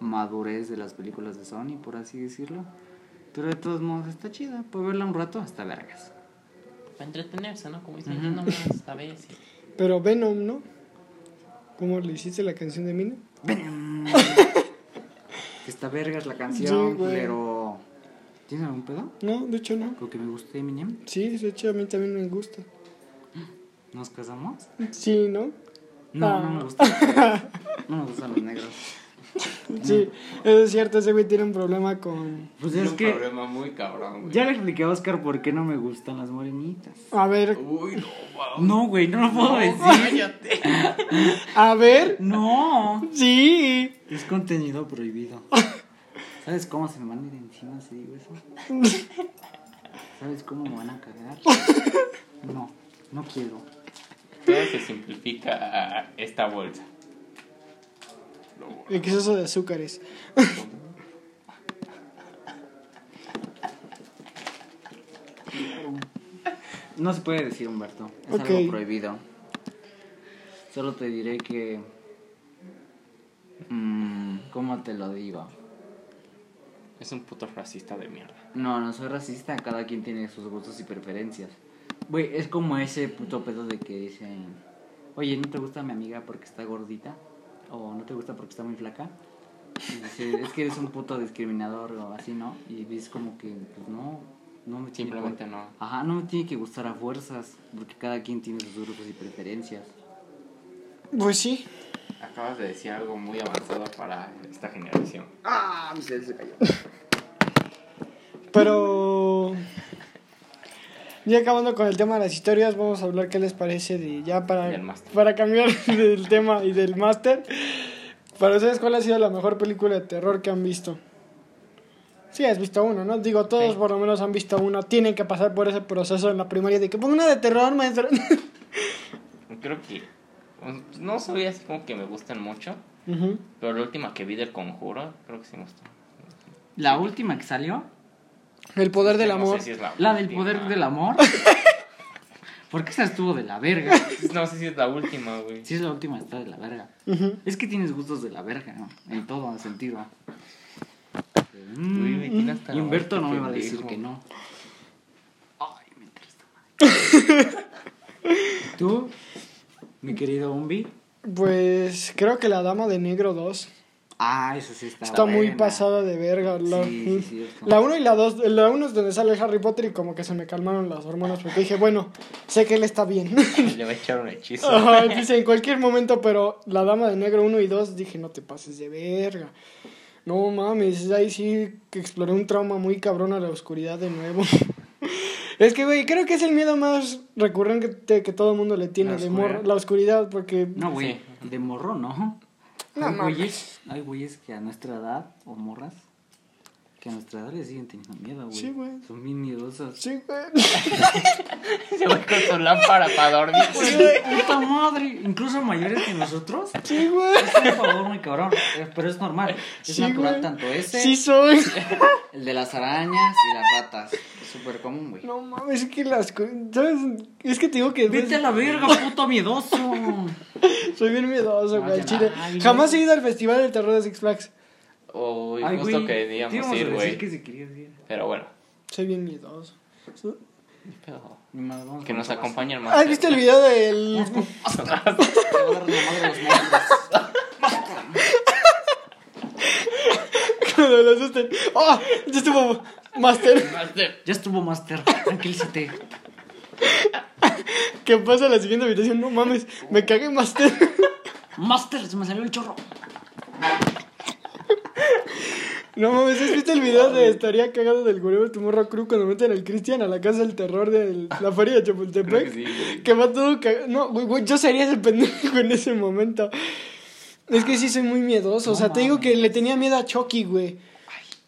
madurez de las películas de Sony, por así decirlo. Pero de todos modos está chida. Puedo verla un rato hasta vergas. Para entretenerse, ¿no? Como dicen, Ujú. no más a veces. Pero Venom, ¿no? ¿Cómo le hiciste la canción de Mina? Venom. Está vergas la Sí, canción, güey. pero. ¿Tienes algún pedo? No, de hecho no. Con que me guste Eminem. Sí, de hecho a mí también me gusta. ¿Nos casamos? Sí, ¿no? No, Ah. no me gusta. No me gustan los negros. Sí, eso es cierto, ese güey tiene un problema con... Pues Es un que. problema muy cabrón, güey. Ya le expliqué a Oscar por qué no me gustan las morenitas. A ver, Uy, no, wow. No, güey, no lo puedo decir. Cállate. a ver, No. sí. Es contenido prohibido. ¿Sabes cómo se me van a ir encima si digo eso? ¿Sabes cómo me van a cagar? No, no quiero. Todo se simplifica a esta bolsa. Exceso de azúcares. No se puede decir, Humberto. Es algo prohibido. Solo te diré que. mm, ¿Cómo te lo digo? Es un puto racista de mierda. No, no soy racista. Cada quien tiene sus gustos y preferencias. Güey, es como ese puto pedo de que dicen: Oye, ¿no te gusta mi amiga porque está gordita? ¿O no te gusta porque está muy flaca? Y dice, es que eres un puto discriminador o así, ¿no? Y dices como que, pues no, no me tiene Simplemente por- no. Ajá, no me tiene que gustar a fuerzas, porque cada quien tiene sus gustos y preferencias. Pues sí. Acabas de decir algo muy avanzado para esta generación. ¡Ah! Mi cerebro se cayó. Pero... Ya acabando con el tema de las historias, vamos a hablar qué les parece de ya para, Del máster. para cambiar del tema y del máster. Para ustedes, ¿cuál ha sido la mejor película de terror que han visto? Sí, has visto una, ¿no? Digo, todos Sí. por lo menos han visto una. Tienen que pasar por ese proceso en la primaria de que ponga una de terror, maestro. Creo que. No soy así como que me gustan mucho. Pero la última que vi del conjuro, creo que sí me gustó. La última que salió, El poder del No amor. sé si es la, la del poder del amor. Porque esa estuvo de la verga. No sé si es la última, güey. Si es la última, está de la verga. Es que tienes gustos de la verga, ¿no? En todo sentido. Uy, me hasta y Humberto la no me va a decir que no. Ay, me interesa. ¿Tú, mi querido Umbi? Pues creo que La Dama de Negro 2 Ah, esa sí está está muy buena. pasada de verga. La, Sí, sí, la 1 y la 2. La 1 es donde sale Harry Potter y como que se me calmaron las hormonas porque dije, bueno, sé que él está bien. Le va a echar un hechizo. Ajá, dice en cualquier momento, pero La Dama de Negro 1 y 2 dije, no te pases de verga. No mames, ahí sí que exploré un trauma muy cabrón a la oscuridad de nuevo. Es que, güey, creo que es el miedo más recurrente que todo el mundo le tiene, ¿La de morro, la oscuridad, porque... No, güey, de morro no. No hay, mames. güeyes, hay güeyes que a nuestra edad, o morras, que a nuestra edad les siguen teniendo miedo, güey. Sí, güey. Son bien miedosas. Sí, güey. Se va con su lámpara para dormir. ¡Puta madre! Incluso mayores que nosotros. Sí, güey. Es un favor muy cabrón, eh, pero es normal. Es Sí, natural güey. tanto ese, Sí soy. el de las arañas y las ratas. Es súper común, güey. No mames, es que las... ¿Sabes? Es que te digo que... Vete a la verga, puto miedoso. Soy bien miedoso, güey, al chile. Jamás he güey. ido al Festival del Terror de Six Flags. Uy, Ay, justo güey, que a ir, güey. que si querías ir. Pero bueno. Soy bien miedoso. pero Ni más, vamos que nos acompañe el más. ¿Has visto el video del... Madre. Cuando lo asusten. ¡Oh! Ya estuvo Master. Ya estuvo Master, tranquilízate. ¿Qué pasa en la siguiente habitación? No mames, me cagué Master. Master, se me salió el chorro. No mames, ¿has visto el video de estaría cagado del Gureo tu morro crew cuando meten al Cristian a la casa del terror de la feria de Chapultepec? Que sí, güey. Que va todo cagado. No, güey, güey, yo sería ese pendejo en ese momento. Es que sí soy muy miedoso. o sea, te digo que le tenía miedo a Chucky, güey.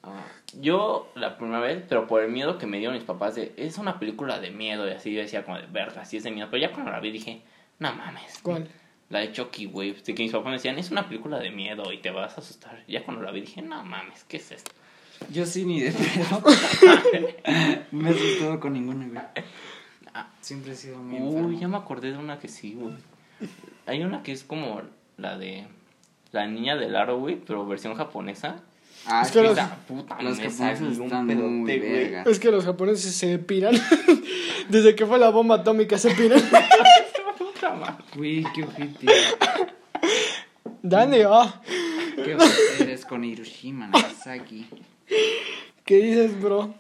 Ah, Yo la primera vez, pero por el miedo que me dieron mis papás de es una película de miedo y así yo decía como de verga, así es de miedo. Pero ya cuando la vi dije, no mames. ¿Cuál? La de Chucky, güey. De que mis papás me decían, es una película de miedo y te vas a asustar. Ya cuando la vi dije, no mames, ¿qué es esto? Yo sí, ni de pedo. me he asustado con ninguna, güey. Ah, Siempre he sido muy Uy, enfermo. ya me acordé de una que sí, güey. Hay una que es como la de la niña del aro, güey, pero versión japonesa. Ah, Es que los- Esa puta, los japoneses están pedote, muy güey. verga. Es que los japoneses se piran. Desde que fue la bomba atómica se piran. Güey, qué ojete. Dale, ah. Qué ojete eres con Hiroshima, Nagasaki. ¿Qué dices, bro?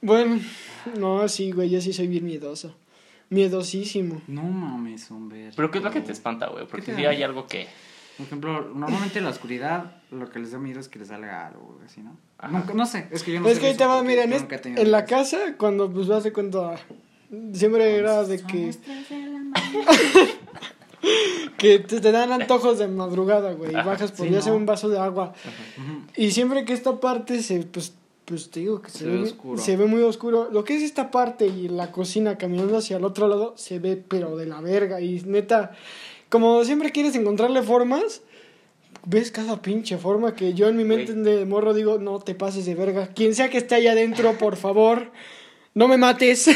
Bueno, no, sí, güey, yo sí soy bien miedoso. Miedosísimo. No mames, hombre. Pero ¿qué es lo que te espanta, güey? Porque ¿Qué te si hay algo que... Por ejemplo, normalmente en la oscuridad lo que les da miedo es que les salga algo, güey, así, ¿no? Nunca- no sé, es que yo no es sé que ahí te va, mira, en, es- la casa. casa, cuando pues vas de cuenta, siempre era de que, que te, te dan antojos de madrugada, güey, y bajas por sí, ya ¿no? un vaso de agua. Y siempre que esta parte se, pues, pues te digo que se, Se ve, ve muy- oscuro. se ve muy oscuro. Lo que es esta parte y la cocina caminando hacia el otro lado se ve pero de la verga. Y neta, como siempre quieres encontrarle formas, ves cada pinche forma que yo en mi mente de morro digo, no te pases de verga. Quien sea que esté allá adentro, por favor, no me mates.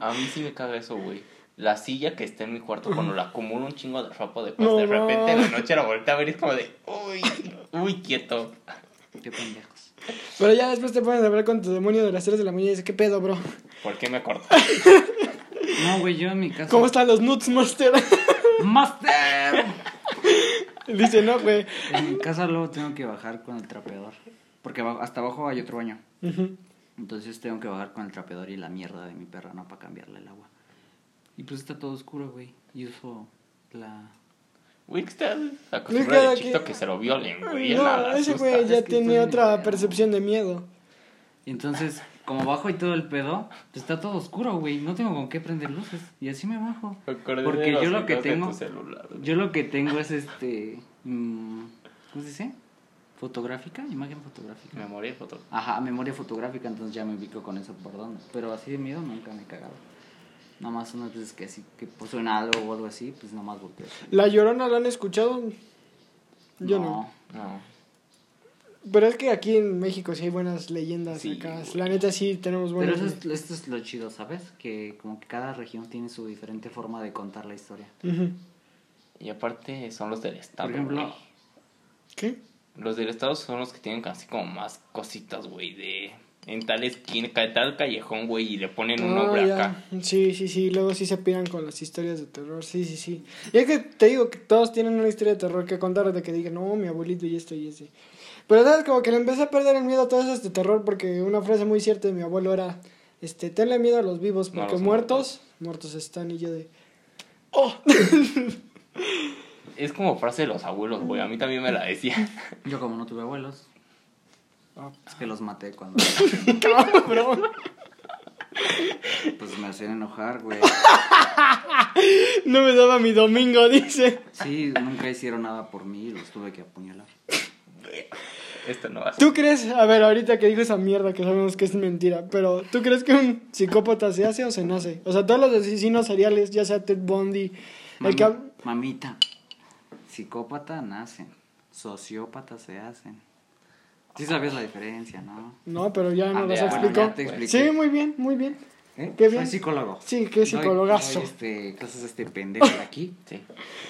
A mí sí me caga eso, güey. La silla que está en mi cuarto, cuando la acumulo un chingo de ropa de No, de repente en la no. noche la volteé a ver y es como de, uy, uy, quieto. Qué pendejos. Pero ya después te pones a hablar con tu demonio de las 3 de la mañana y dices, ¿qué pedo, bro? ¿Por qué me cortó? No, güey, yo en mi casa. ¿Cómo están los nuts, master? ¡Master! Dice, no, güey. En mi casa luego tengo que bajar con el trapeador. Porque hasta abajo hay otro baño. Entonces tengo que bajar con el trapeador y la mierda de mi perra, ¿no? Para cambiarle el agua. Y pues está todo oscuro, güey. Y uso la... Güey, que está Es acostumbrado que de chiquito que se lo violen, güey. No, ese güey ya tiene otra percepción de miedo. Y entonces, como bajo y todo el pedo, pues está todo oscuro, güey. No tengo con qué prender luces. Y así me bajo. Porque yo lo que tengo... celular. Yo lo que tengo es este... mm, ¿Cómo se dice? Fotográfica, imagen fotográfica. Memoria de foto. Ajá, memoria fotográfica, entonces ya me ubico con eso por dónde. Pero así de miedo nunca me he cagado. Nada más unas veces que así, que pues, suena algo o algo así, pues nada más volteo. ¿La Llorona la han escuchado? Yo no. No. Pero es que aquí en México sí hay buenas leyendas Sí, acá. güey. La neta sí tenemos Pero buenas. eso es, esto es lo chido, ¿sabes? Que como que cada región tiene su diferente forma de contar la historia. Y aparte son los del estado. Por ejemplo, güey. ¿Qué? Los del estado son los que tienen así como más cositas, güey, de... En tal esquina, en tal callejón, güey, y le ponen un Ah, nombre ya. acá. Sí, sí, sí. Luego sí se piran con las historias de terror. Sí, sí, sí. Y es que te digo que todos tienen una historia de terror que contar de que digan, no, mi abuelito y esto y ese. Pero sabes, como que le empecé a perder el miedo a todas esas de terror porque una frase muy cierta de mi abuelo era, este, tenle miedo a los vivos No, porque los muertos, muertos están y yo de, oh. Es como frase de los abuelos, güey. A mí también me la decía. yo como no tuve abuelos, Es que los maté cuando cabrón. pues me hacían enojar, güey. No me daba mi domingo, dice. Sí, nunca hicieron nada por mí y los tuve que apuñalar. Esto no va a ser. ¿Tú crees, a ver, ahorita que dijo esa mierda que sabemos que es mentira, pero ¿tú crees que un psicópata se hace o se nace? O sea, todos los asesinos seriales, ya sea Ted Bundy, el que... Mami- Mamita, psicópata nacen, sociópatas se hacen. Sí sabías la diferencia, ¿no? No, pero ya no Ah, nos ya, explicó. ya te expliqué. sí, muy bien, muy bien. ¿Eh? Qué Soy bien. psicólogo. Sí, qué Doy- psicologazo. doy, este, clases de este pendejo de aquí. Sí.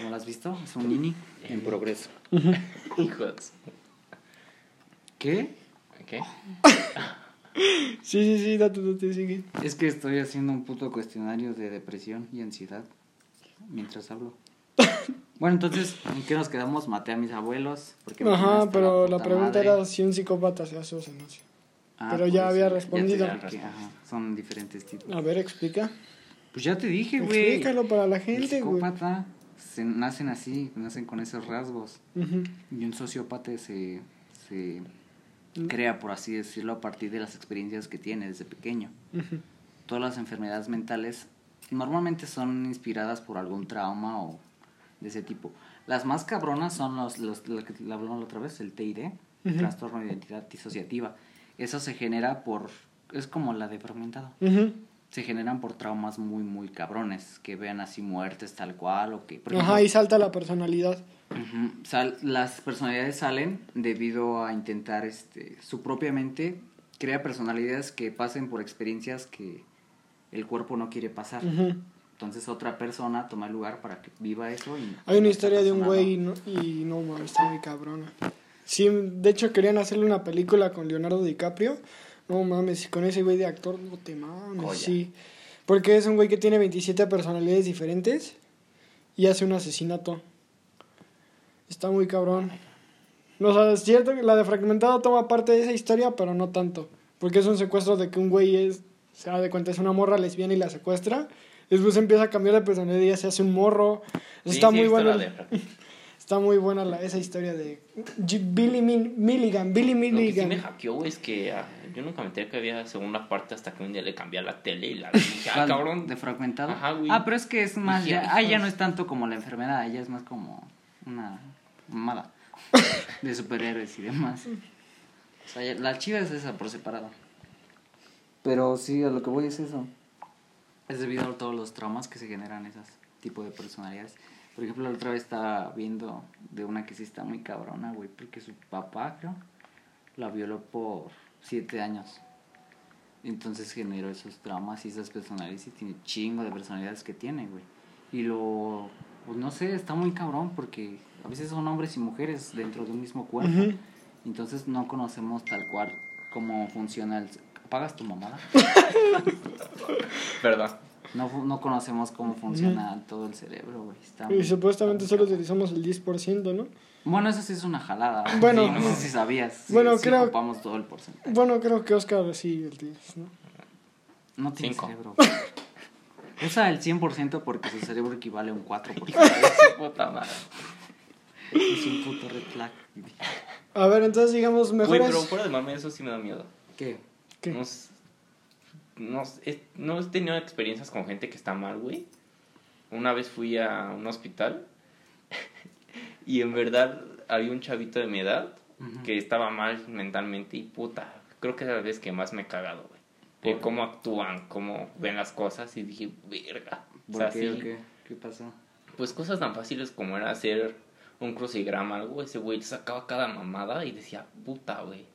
¿No lo has visto? Es un nini en progreso. Hijos. ¿Qué? ¿Qué? Sí, sí, sí, date, date, sigue. Es que estoy haciendo un puto cuestionario de depresión y ansiedad mientras hablo. Bueno, entonces, ¿en qué nos quedamos? Maté a mis abuelos. Porque Ajá, pero la pregunta madre. era si un psicópata se hace o se nace. Ah, pero ya había respondido. ajá, son diferentes tipos. A ver, explica. Pues ya te dije, güey. Explícalo para la gente, güey. psicópata se nacen así, nacen con esos rasgos. Y un sociópata se, se Mm. crea, por así decirlo, a partir de las experiencias que tiene desde pequeño. Todas las enfermedades mentales normalmente son inspiradas por algún trauma o de ese tipo. Las más cabronas son los, los lo que le hablamos la otra vez, el TID, Ujú. trastorno de identidad disociativa. Eso se genera por, es como la de fragmentado. Se generan por traumas muy, muy cabrones, que vean así muertes tal cual o que... Ajá, y salta la personalidad. Sal- las personalidades salen debido a intentar, este, su propia mente crea personalidades que pasen por experiencias que el cuerpo no quiere pasar. Entonces otra persona toma el lugar para que viva eso y... Hay una historia de un güey y no. no, y no mames, está muy cabrona. Sí, de hecho querían hacerle una película con Leonardo DiCaprio. No mames, con ese güey de actor, no te mames, sí. Porque es un güey que tiene 27 personalidades diferentes y hace un asesinato. Está muy cabrón. No, o sea, es cierto que la de Fragmentado toma parte de esa historia, pero no tanto. Porque es un secuestro de que un güey es, se da de cuenta, es una morra lesbiana y la secuestra. Después empieza a cambiar de personalidad y ya se hace un morro. Sí, está sí, muy de- Está muy buena la, esa historia de G- Billy Min- Milligan. Billy Lo que sí Milligan. me hackeó, güey, es que ah, yo nunca me enteré que había segunda parte hasta que un día le cambié a la tele y la. Dije, ah, cabrón. ¿De fragmentado? Ajá, güey. Ah, pero es que es más. Ya, ah, ya no es tanto como la enfermedad, ya es más como una mamada de superhéroes y demás. O sea, la chiva es esa por separado. Pero sí, a lo que voy es eso. Es debido a todos los traumas que se generan esas tipo de personalidades. Por ejemplo, la otra vez estaba viendo de una que sí está muy cabrona, güey, porque su papá, creo, la violó por siete años. Entonces generó esos traumas y esas personalidades y tiene chingo de personalidades que tiene, güey. Y lo, pues no sé, está muy cabrón porque a veces son hombres y mujeres dentro de un mismo cuerpo. Entonces no conocemos tal cual cómo funciona el... ¿Apagas tu mamada? Perdón. No, no conocemos cómo funciona todo el cerebro, güey. Está Y supuestamente solo utilizamos el 10%, ¿no? Bueno, eso sí es una jalada. Bueno. Sí, no sé si sabías. Sí, Bueno, sí creo- ocupamos todo el porcentaje. Bueno, creo que Oscar sí, el 10, ¿no? No tiene Cinco. cerebro. Usa el 100% porque su cerebro equivale a un 4%. Su puta madre. es un puto red flag. A ver, entonces digamos Güey, mejores... pero fuera de mame, eso sí me da miedo. ¿Qué? No, no, no he tenido experiencias con gente que está mal, güey. Una vez fui a un hospital y en verdad había un chavito de mi edad que estaba mal mentalmente y puta, creo que es la vez que más me he cagado, güey. De cómo actúan, cómo ven las cosas y dije, verga. O ¿Por sea, qué sí, o qué? ¿Qué pasó? pues cosas tan fáciles como era hacer un crucigrama, algo, ese güey sacaba cada mamada y decía, puta, güey.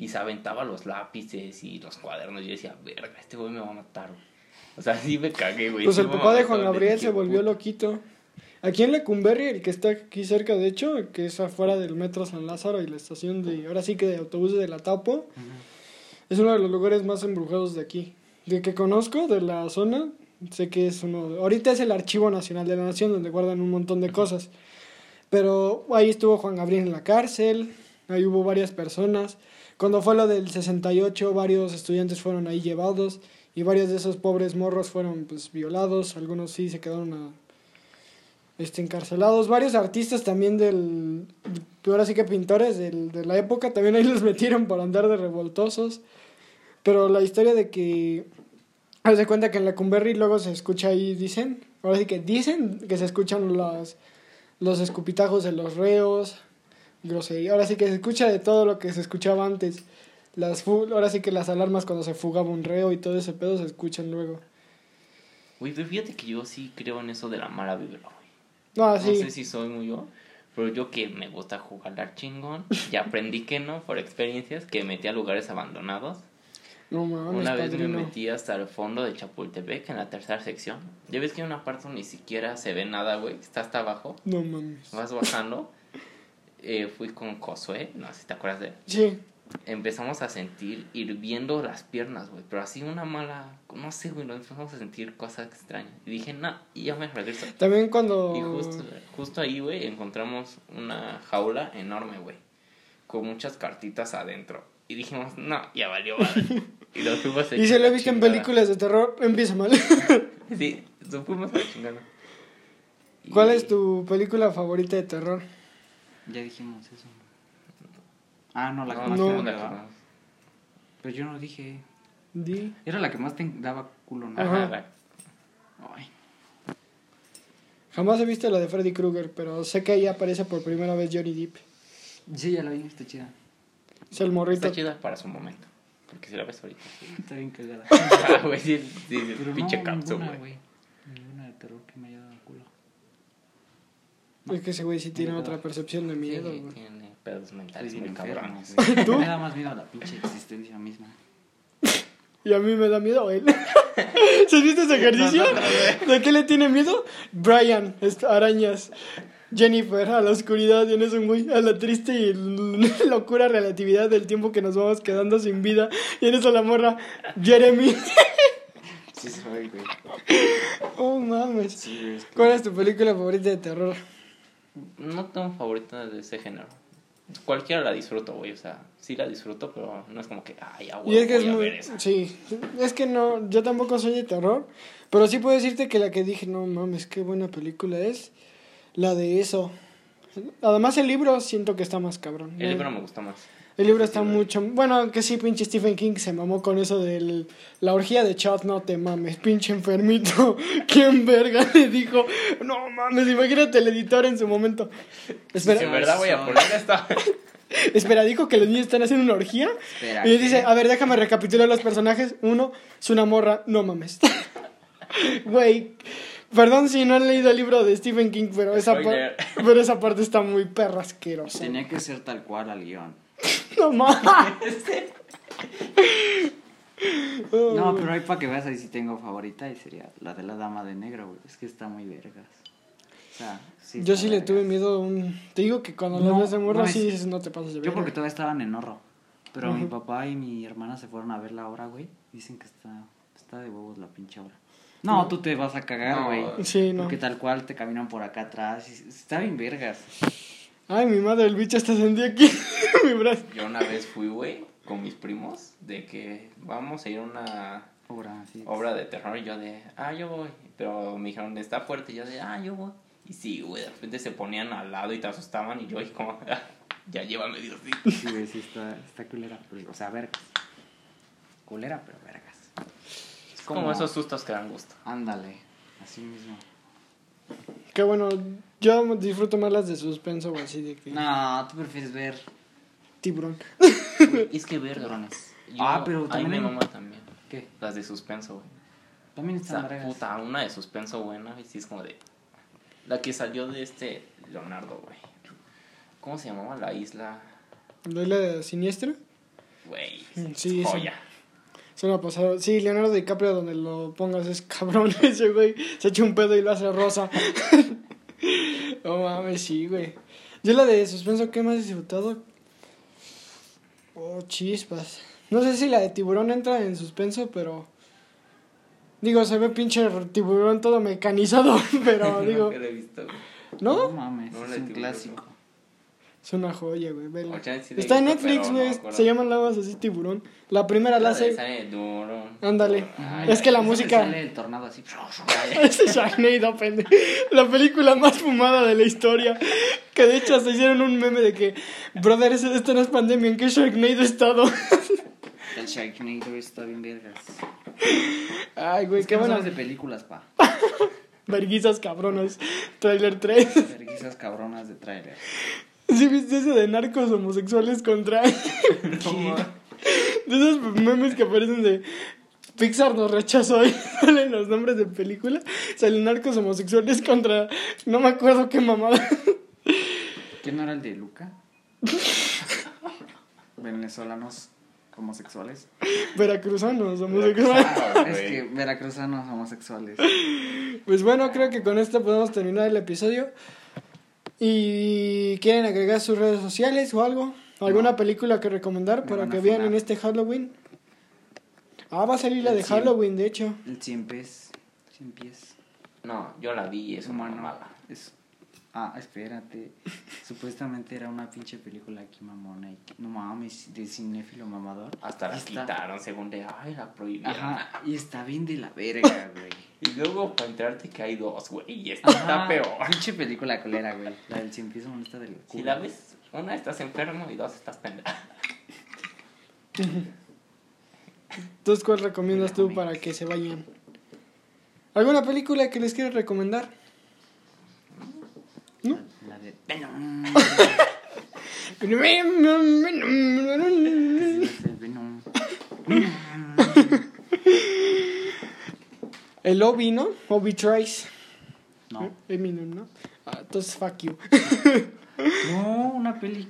Y se aventaba los lápices y los cuadernos y yo decía, verga, este güey me va a matar, güey. O sea, sí me cagué, güey. Pues sí el papá de Juan Gabriel se volvió loquito. Aquí en Lecumberri, el que está aquí cerca, de hecho, que es afuera del metro San Lázaro y la estación de, ahora sí que de autobuses de la Tapo, es uno de los lugares más embrujados de aquí. De que conozco, de la zona, sé que es uno, ahorita es el Archivo Nacional de la Nación, donde guardan un montón de cosas. Pero ahí estuvo Juan Gabriel en la cárcel, ahí hubo varias personas. Cuando fue lo del 68, varios estudiantes fueron ahí llevados y varios de esos pobres morros fueron pues violados, algunos sí se quedaron este, encarcelados. Varios artistas también del, ahora sí que pintores del- de la época, también ahí los metieron por andar de revoltosos. Pero la historia de que, haz de cuenta que en la Cumberry luego se escucha ahí, dicen, ahora sí que dicen que se escuchan las, los escupitajos de los reos, grosería, ahora sí que se escucha de todo lo que se escuchaba antes. Las fu- ahora sí que las alarmas cuando se fugaba un reo y todo ese pedo se escuchan luego. Güey, pero fíjate que yo sí creo en eso de la mala vibra, güey. No, No sí. sé si soy muy yo, pero yo que me gusta jugar al chingón, ya aprendí que no, por experiencias, que me metí a lugares abandonados. No mames, Una vez me padrino. metí hasta el fondo de Chapultepec, en la tercera sección. Ya ves que hay una parte ni siquiera se ve nada, güey, está hasta abajo. No mames. Vas bajando. Eh, fui con Josué, no sé si te acuerdas de él. Sí. Empezamos a sentir hirviendo las piernas, güey, pero así una mala, no sé, güey, nos empezamos a sentir cosas extrañas. Y dije, nah, y ya me regreso. También cuando... Y justo, justo ahí, güey, encontramos una jaula enorme, güey, con muchas cartitas adentro. Y dijimos, no, ya valió, madre. Y nos fuimos a Y se lo he visto en películas de terror, empieza mal. Sí, nos fuimos a la chingada. Y- ¿Cuál es tu película favorita de terror? Ya dijimos eso. Ah, no, la que No, más no. te daba. Pero yo no dije. Di. Era la que más te daba culo, ¿no? Ajá, la- Ay. Jamás he visto la de Freddy Krueger, pero sé que ahí aparece por primera vez Johnny Depp. Sí, ya la vi, está chida. Es el morrito. Está chida para su momento. Porque si la ves ahorita. sí. Está bien cagada. Ah, güey, sí, sí, sí, pinche no, capsule, ninguna, güey. güey. Ninguna de terror que me haya dado culo. Es que ese güey sí tiene Miedo. otra percepción de miedo, Sí, güey. tiene pedos mentales muy cabrones. ¿Tú? Me da más miedo la pinche existencia misma. Y a mí me da miedo él. ¿Se viste ese ejercicio? ¿De qué le tiene miedo? Brian, arañas. Jennifer a la oscuridad y en eso un güey a la triste y locura relatividad del tiempo que nos vamos quedando sin vida y en eso la morra Jeremy. Sí, soy, güey. Oh mames. Sí, güey, es que- ¿Cuál es tu película favorita de terror? No tengo favorita de ese género. Cualquiera la disfruto, güey. O sea, sí la disfruto, pero no es como que, ay, ya, Y es que es a muy ver esa. sí, es que no, yo tampoco soy de terror, pero sí puedo decirte que la que dije, no mames, qué buena película es la de eso. Además el libro siento que está más cabrón. El libro me gusta más. El libro está mucho. Bueno, que sí, pinche Stephen King se mamó con eso de la orgía de chat. No te mames, pinche enfermito. ¿Quién verga le dijo? No mames, imagínate el editor en su momento. Espera, Sí, en verdad voy a poner esta. espera, dijo que los niños están haciendo una orgía. Espera, y dice: A ver, déjame recapitular los personajes. Uno es una morra. No mames. Güey. Perdón si no han leído el libro de Stephen King, pero esa, pero esa parte está muy perra asquerosa. Tenía que ser tal cual al guion. No mames. No, pero ahí para que veas, ahí sí tengo favorita y sería la de la dama de negro, güey. Es que está muy vergas. O sea, sí. Yo sí le vergas. tuve miedo a un... Te digo que cuando No, las ves de morra no sí es- dices no te pases de Yo verga. porque todavía estaban en horro. Pero mi Ujú. papá y mi hermana se fueron a ver la obra, güey. Dicen que está, está de huevos la pinche obra. No, tú te vas a cagar, No. güey. Sí, no. Porque tal cual te caminan por acá atrás. y está bien vergas. Ay, mi madre, el bicho hasta sentí aquí mi brazo. Yo una vez fui, güey, con mis primos, de que vamos a ir a una Obra, sí. obra de terror. Y yo de, ah, yo voy. Pero me dijeron, está fuerte. Y yo de, ah, yo voy. Y sí, güey, de repente se ponían al lado y te asustaban. Y yo, y como, "Ah, ya lleva medio así. Sí, güey, sí, está, está culera. pero- o sea, vergas. Culera, pero vergas. Es como esos sustos que dan gusto. Ándale, así mismo. Qué bueno, yo disfruto más las de suspenso o así de que... No, tú prefieres ver. Tiburón. Es que ver, Cabrones. Yo, Ah, pero también me mama también. ¿Qué? Las de suspenso, güey. También están vergas. puta, una de suspenso buena. Y sí es como de. La que salió de este Leonardo, güey. ¿Cómo se llamaba la isla? ¿La isla de siniestra? Güey. Sí, sí. joya. Es una pasada. Sí, Leonardo DiCaprio, donde lo pongas es cabrón ese güey. Se echa un pedo y lo hace rosa. no mames, sí, güey. Yo la de suspenso, ¿qué más he disfrutado? Oh, chispas. No sé si la de tiburón entra en suspenso, pero... Digo, se ve pinche tiburón todo mecanizado, pero digo... He visto, güey. No ¿No? mames, No, es un tiburón, clásico. Es una joya, güey. vela. Sí Está en Netflix, no güey. acuerdo. se llama nada más así tiburón. La primera la hace... sale duro. Ándale. Ay, Es que la música... Sale el tornado así. Ese Sharknado, pendejo. La película más fumada de la historia. Que de hecho hasta hicieron un meme de que, brother, esto no es pandemia, ¿en qué Sharknado he estado? El Sharknado está bien vergas. Ay, güey, Es qué no bueno. de películas, pa. Verguizas cabronas. Trailer 3. Verguizas cabronas de tráiler. ¿Sí viste eso de narcos homosexuales contra... No, De esos memes que aparecen de... Pixar nos rechazó y salen los nombres de película. Salen narcos homosexuales contra... No me acuerdo qué mamada. ¿Quién no era el de Luca? Venezolanos homosexuales. Veracruzanos homosexuales. Es que veracruzanos homosexuales. Pues bueno, creo que con esto podemos terminar el episodio. ¿Y quieren agregar sus redes sociales o algo? ¿Alguna No. película que recomendar Me para que vean en este Halloween? Ah, va a salir la de cien. Halloween, de hecho. El cien pies. Cien pies. No, yo la vi es una mamada. Es... Ah, espérate. Supuestamente era una pinche película aquí mamona. Y que- no mames, de cinéfilo mamador. Hasta la Está- quitaron según de, ay, la prohibieron. Ajá, y está bien de la verga, güey. Y luego para enterarte que hay dos, güey, y esta está peor. Pinche película colera, güey. La del cien pies está del culo. Si la ves, una estás enfermo y dos estás pendejo. Entonces, ¿cuál recomiendas tú para que se vayan? ¿Alguna película que les quieras recomendar? ¿No? La de Venom. Venom. El Obi, ¿no? Obi Trice. No. Eminem, ¿no? Ah, entonces, fuck you. No, una peli.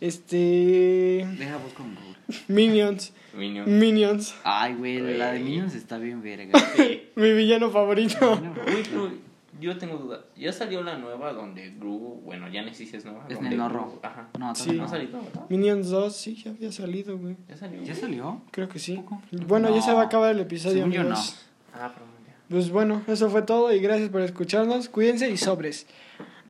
Este. Deja en Google. Minions. Minion. Minions. Ay, güey, la de. Minions está bien verga. Sí. Mi villano favorito. No, Güey, pero yo tengo duda. ¿Ya salió la nueva donde Gru, bueno, ya no existe es nueva? Es donde Nenorro. Gru- Ajá. No, Sí. ¿No ha no. salido, verdad? Minions 2, sí, ya había salido, güey. ¿Ya salió? ¿Ya salió? Creo que sí. Bueno, ya No. se va a acabar el episodio, Según yo, amigos. Ah, pero ya. Pues bueno, eso fue todo y gracias por escucharnos. Cuídense y sobres.